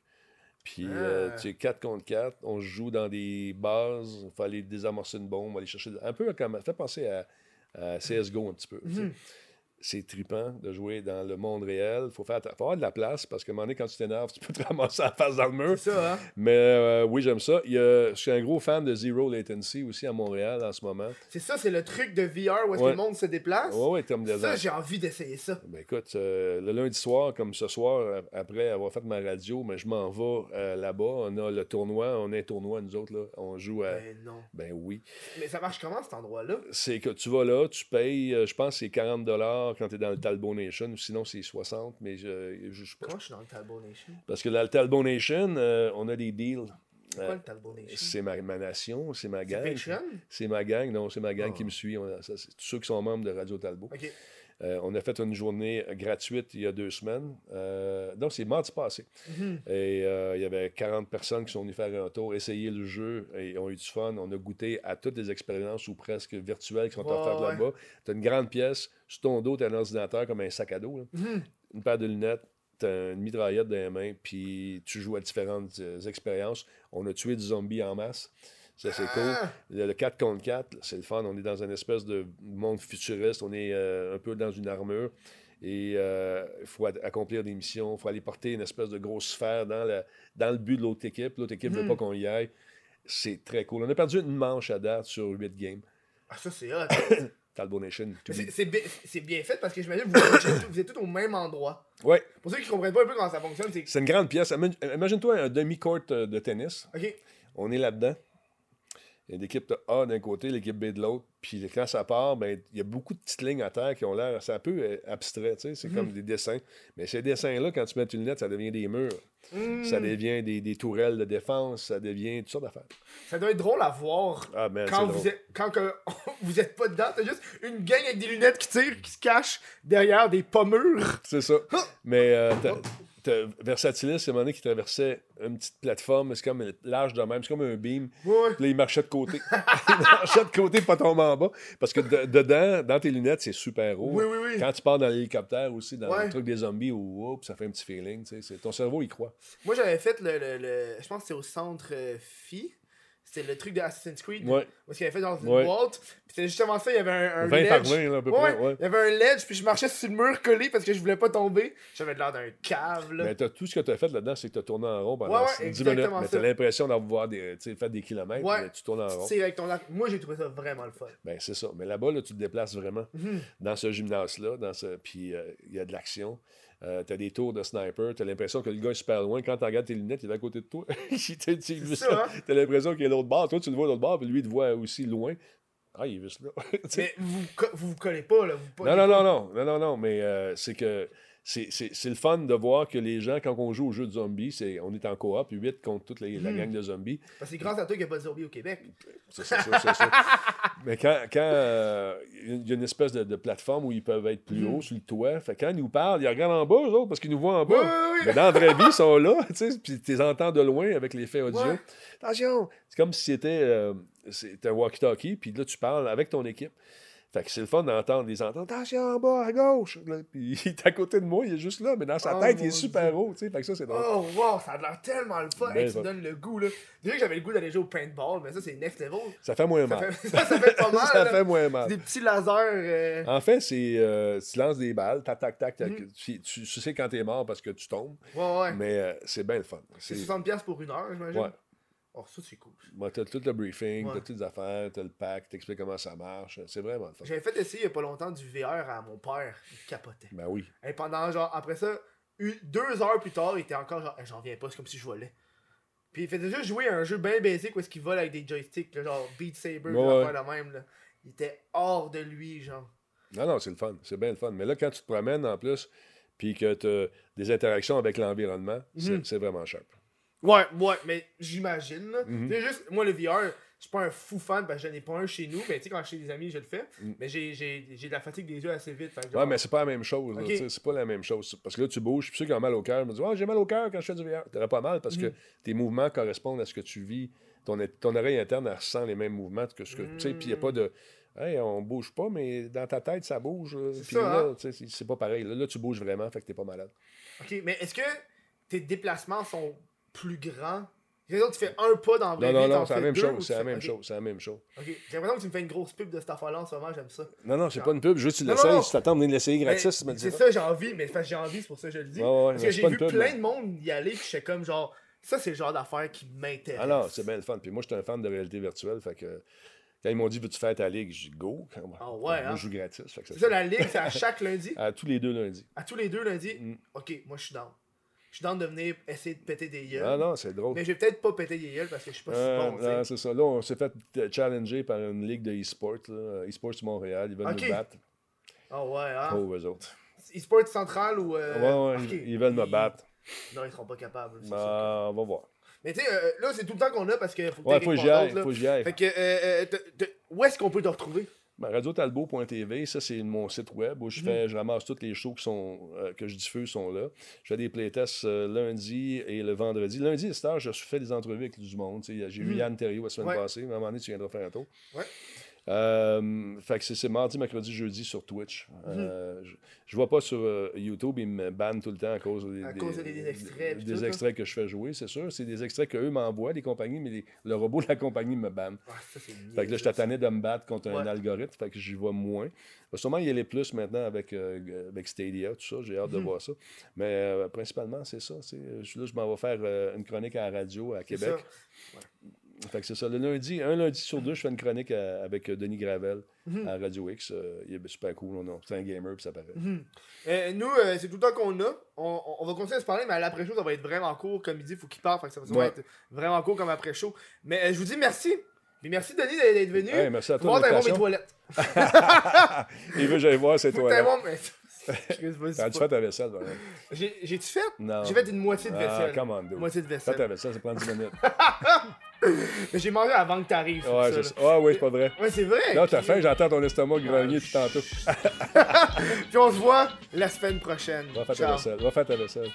Puis, euh, Ah. tu sais, 4 contre 4, on joue dans des bases, il faut aller désamorcer une bombe, aller chercher. Un peu comme. Ça fait penser à, à CSGO un petit peu. sais. C'est trippant de jouer dans le monde réel. Il faut, faire, faut avoir de la place parce qu'à un moment donné, quand tu t'énerves, tu peux te [laughs] ramasser la face dans le mur. C'est ça, hein? Mais euh, oui, j'aime ça. Il y a- je suis un gros fan de Zero Latency aussi à Montréal en ce moment. C'est ça, c'est le truc de VR où est-ce Ouais. que le monde se déplace? Ouais, ouais, terme de ça, j'ai envie d'essayer ça. Ben écoute, euh, le lundi soir, comme ce soir, après avoir fait ma radio, mais je m'en vais euh, là-bas. On a le tournoi, on un tournoi, nous autres, là. On joue à. Ben non. Ben oui. Mais ça marche comment cet endroit-là? C'est que tu vas là, tu payes, je pense que c'est 40 quand tu es dans le Talbot Nation, ou sinon c'est 60, mais je, je, je- Comment je suis dans le Talbot Nation Parce que dans le Talbot Nation, euh, on a des deals. C'est Euh, quoi le Talbot Nation? C'est ma, ma nation, c'est ma gang. C'est ma gang, non, c'est ma gang Ah. qui me suit. On a- ça, c'est tous ceux qui sont membres de Radio Talbot. Euh, on a fait une journée gratuite il y a deux semaines. Euh, donc, c'est mardi passé. Mhm. Et euh, il y avait 40 personnes qui sont venues faire un tour, essayer le jeu et ont eu du fun. On a goûté à toutes les expériences ou presque virtuelles qui sont Ouais, offertes ouais. là-bas. Tu as une grande pièce, sur ton dos, tu as un ordinateur comme un sac à dos, là. Mhm. une paire de lunettes, tu as une mitraillette dans les mains, puis tu joues à différentes euh, expériences. On a tué du zombie en masse. Ça, c'est cool. Ah! Le, le 4 contre 4, là, c'est le fun. On est dans une espèce de monde futuriste. On est euh, un peu dans une armure. Et euh, il faut accomplir des missions. Il faut aller porter une espèce de grosse sphère dans, la- dans le but de l'autre équipe. L'autre équipe ne veut Mhm. pas qu'on y aille. C'est très cool. On a perdu une manche à date sur 8 games. Ah, ça, c'est hot. [coughs] Talbot Nation. c'est- bien, bien fait parce que j'imagine que vous, êtes tous- vous êtes tous au même endroit. Ouais, Pour ceux qui comprennent pas un peu comment ça fonctionne, c'est c'est une grande pièce. Imagine- Imagine-toi un demi-court euh, de tennis. Ok. On est là-dedans. Il y a l'équipe de A d'un côté, l'équipe B de l'autre. Puis quand ça part, ben, il y a beaucoup de petites lignes à terre qui ont l'air. C'est un peu euh, abstrait, tu sais. C'est comme des dessins. Mais ces dessins-là, quand tu mets une lunette, ça devient des murs. Ça devient des, des tourelles de défense. Ça devient toutes sortes d'affaires. Ça doit être drôle à voir Ah, man, quand vous êtes quand que [laughs] vous êtes pas dedans. T'as juste une gang avec des lunettes qui tirent, qui se cachent derrière des pommures. C'est ça. [laughs] Mais euh, Versatilis, c'est un moment donné qui traversait une petite plateforme, c'est comme large de même, c'est comme un beam. Puis là, il marchait de côté. [laughs] il marchait de côté, pas tomber en bas. Parce que de- dedans, dans tes lunettes, c'est super haut. Oui, oui, oui. Quand tu pars dans l'hélicoptère aussi, dans Ouais. le truc des zombies, ou oups, ça fait un petit feeling. Ton cerveau, il croit. Moi, j'avais fait le, le, le- Je pense que c'est au centre euh, Phi. C'était le truc de Assassin's Creed. Ouais. Parce qu'il avait fait dans une Ouais. boîte. Puis c'était justement ça, il y avait un, un 20 ledge. par 20, là, à peu Ouais, près. Ouais. Il y avait un ledge, puis je marchais sur le mur collé parce que je voulais pas tomber. J'avais l'air d'un cave, là. Mais t'as- tout ce que tu as fait là-dedans, c'est que tu as tourné en rond pendant Ouais, ouais, 10 minutes. Mais ça. tu as l'impression d'avoir des, fait des kilomètres, mais tu tournes en rond. C'est avec ton. Moi, j'ai trouvé ça vraiment le fun. Ben, c'est ça. Mais là-bas, là, tu te déplaces vraiment Mhm. dans ce gymnase-là. Dans ce... Puis euh, il y a de l'action. Euh, t'as des tours de sniper. T'as l'impression que le gars est super loin. Quand tu regardes tes lunettes, il est à côté de toi. [laughs] Hein? T'as l'impression qu'il est à l'autre bord. Toi, tu le vois à l'autre bord, puis lui, il te voit aussi loin. Ah, il est juste là. [laughs] Mais vous vous, vous collez pas, là. Vous non, non, non, non, non, non, non, mais euh, c'est que c'est- c'est c'est le fun de voir que les gens, quand on joue au jeu de zombies, c'est on est en coop, 8 contre toute les- la Mhm. gang de zombies. Parce que c'est grâce à toi qu'il n'y a pas de zombies au Québec. C'est ça, c'est ça, c'est ça. [laughs] Mais quand quand, euh, il y a une espèce de, de plateforme où ils peuvent être plus Mhm. hauts sur le toit, fait quand ils nous parlent, ils regardent en bas, eux autres, parce qu'ils nous voient en bas. oui, oui. Mais dans la vraie vie, ils sont là, [laughs] tu sais, puis tu les entends de loin avec l'effet audio. Ouais. Attention! C'est comme si c'était euh, un walkie-talkie, puis là, tu parles avec ton équipe. Fait que c'est le fun d'entendre les entendre. Attention en bas, à gauche! Là, puis [laughs] il est à côté de moi, il est juste là, mais dans sa Oh, tête, il est super haut, tu sais. Fait que ça, c'est drôle. Oh, wow, ça a l'air tellement le fun. Ben, Hey, tu ça- me donnes le goût, là. Déjà que j'avais le goût d'aller jouer au paintball, mais ça, c'est next level. Ça fait moins Ça mal. fait, [laughs] ça, ça fait pas [laughs] mal. ça là. fait moins mal. Des petits lasers. euh, En fait, c'est euh, tu lances des balles, tac, tac, tac, tac, Mhm. tu, sais quand t'es mort parce que tu tombes, Ouais, ouais. mais euh, c'est bien le fun. C'est, 60$ pour une heure, j'imagine. ouais. Oh, ça, c'est cool. Moi, t'as tout le briefing, Ouais. t'as toutes les affaires, t'as le pack, t'expliques comment ça marche. C'est vraiment le fun. J'avais fait essayer il y a pas longtemps du VR à mon père. Il capotait. Ben oui. Et pendant, genre, après ça, une- deux heures plus tard, il était encore genre, j'en viens pas, c'est comme si je volais. Puis il faisait juste jouer à un jeu bien basic où est-ce qu'il vole avec des joysticks, là, genre Beat Saber, ouais. de même, là. Il était hors de lui, genre. Non, non, c'est le fun. C'est bien le fun. Mais là, quand tu te promènes en plus, puis que t'as des interactions avec l'environnement, c'est- Mhm. c'est vraiment sharp. Ouais, ouais, mais j'imagine. Mhm. C'est juste, moi, le VR, je suis pas un fou fan parce que je n'ai pas un chez nous, mais tu sais, quand je suis chez des amis, je le fais. Mhm. Mais j'ai- de la fatigue des yeux assez vite. fait Ouais, mais c'est pas la même chose. là, Ok. tu sais, C'est pas la même chose. Parce que là, tu bouges. Puis ceux qui ont mal au cœur me disent Ah, j'ai mal au cœur quand je fais du VR. T'aurais pas mal parce que Mhm. tes mouvements correspondent à ce que tu vis. Ton, ton oreille interne, elle ressent les mêmes mouvements que ce que. Tu sais, puis il n'y a pas de. Hey, on bouge pas, mais dans ta tête, ça bouge. Puis là, hein? tu sais, c'est- c'est pas pareil. Là, là, tu bouges vraiment, fait que t'es pas malade. Ok, mais est-ce que tes déplacements sont plus autres, tu fais un pas dans la Non, non, non, c'est la même chose. C'est tu la même chose. C'est la même chose. ok. J'ai l'impression que tu me fais une grosse pub de cette affaire-là en ce moment, j'aime ça. Non, non, c'est pas une pub. Juste tu Non, l'essayes. non. Si t'attends de l'essayer gratis, Mais tu me le C'est ça, j'ai envie, mais que j'ai envie, c'est pour ça que je le dis. Parce que j'ai vu plein de monde y aller, puis j'étais comme genre, ça c'est le genre d'affaire qui m'intéresse. Ah non, c'est bien le fun. Puis moi, j'étais un fan de réalité virtuelle. Fait que quand ils m'ont dit Veux-tu faire ta ligue J'ai dit Go. [laughs] Ah ouais, Moi, hein? je joue gratis. Que C'est ça, la ligue, c'est à chaque lundi? [laughs] À tous les deux lundis. À tous les deux lundis? Mm. Ok, moi je suis down. Je suis down de venir essayer de péter des gueules. Ah non, c'est drôle. Mais je vais peut-être pas péter des gueules parce que je suis pas Euh, si bon, sais. non, c'est ça. Là, on s'est fait euh, challenger par une ligue de e-sport. E-sport Montréal. Ils veulent Ok. nous battre. Ah ouais, hein? Eux autres. E-sport central ou. euh, ouais, ils, veulent me battre. Non, ils seront pas capables. sûr. on va voir. Mais tu sais, euh, là, c'est tout le temps qu'on a parce qu'il faut que Ouais, faut que j'y aille. Faut que j'y aille. Fait que, euh, euh, où est-ce qu'on peut te retrouver? Ben, radiotalbo.tv, ça c'est mon site web où je Mhm. fais, je ramasse tous les shows qui sont, euh, que je diffuse sont là. Je fais des playtests euh, lundi et le vendredi. Lundi, à cette heure, je fais des entrevues avec du monde. J'ai Mhm. eu Yann Terrio la semaine Ouais. passée. À un moment donné, tu viendras faire un tour. Ouais. Euh, fait que c'est- mardi, mercredi, jeudi sur Twitch. Mhm. Euh, je, je vois pas sur euh, YouTube, ils me bannent tout le temps à cause des, À cause des extraits des que je fais jouer, c'est sûr. C'est des extraits qu'eux m'envoient, les compagnies, mais les- le robot de la compagnie me banne. Ah, ça, Fait que là, je tanné de me battre contre un algorithme, fait que j'y vois moins. Sûrement y aller plus maintenant avec, euh, avec Stadia, tout ça. J'ai hâte de Mhm. voir ça. Mais euh, principalement, c'est ça. c'est- Je suis là, je m'en vais faire euh, une chronique à la radio à Québec. Fait que c'est ça. Le lundi, un lundi sur deux, je fais une chronique à- avec euh, Denis Gravel Mhm. à Radio X. Euh, il est super cool. on C'est un gamer, puis ça paraît. Mhm. Euh, nous, euh, c'est tout le temps qu'on a. On, on- va continuer à se parler, mais à l'après-show, ça va être vraiment court. Comme il dit, il faut qu'il parte. Fait que ça va Ouais. être vraiment court comme après-show. Mais je vous dis merci. Merci, Denis, d'être venu. Hey, merci à Faut toi. voir mes toilettes. [laughs] Il veut que j'aille voir ses Faut toilettes. Voir mes- [laughs] Chris, vas-y T'as dû pas. faire ta vaisselle, par J'ai-tu fait? Non. J'ai fait une moitié de Ah, vaisselle. come on, dude. Moitié de Fais vaisselle. ta vaisselle, ça prend 10 minutes. [laughs] Mais j'ai mangé avant que t'arrives. Ouais, c'est ça. Ah, oui, c'est pas vrai. Ouais, c'est vrai. Là, t'as faim, j'entends ton estomac grogner tout tantôt. [laughs] Puis on se voit la semaine prochaine. Va faire ta vaisselle. Va faire ta vaisselle.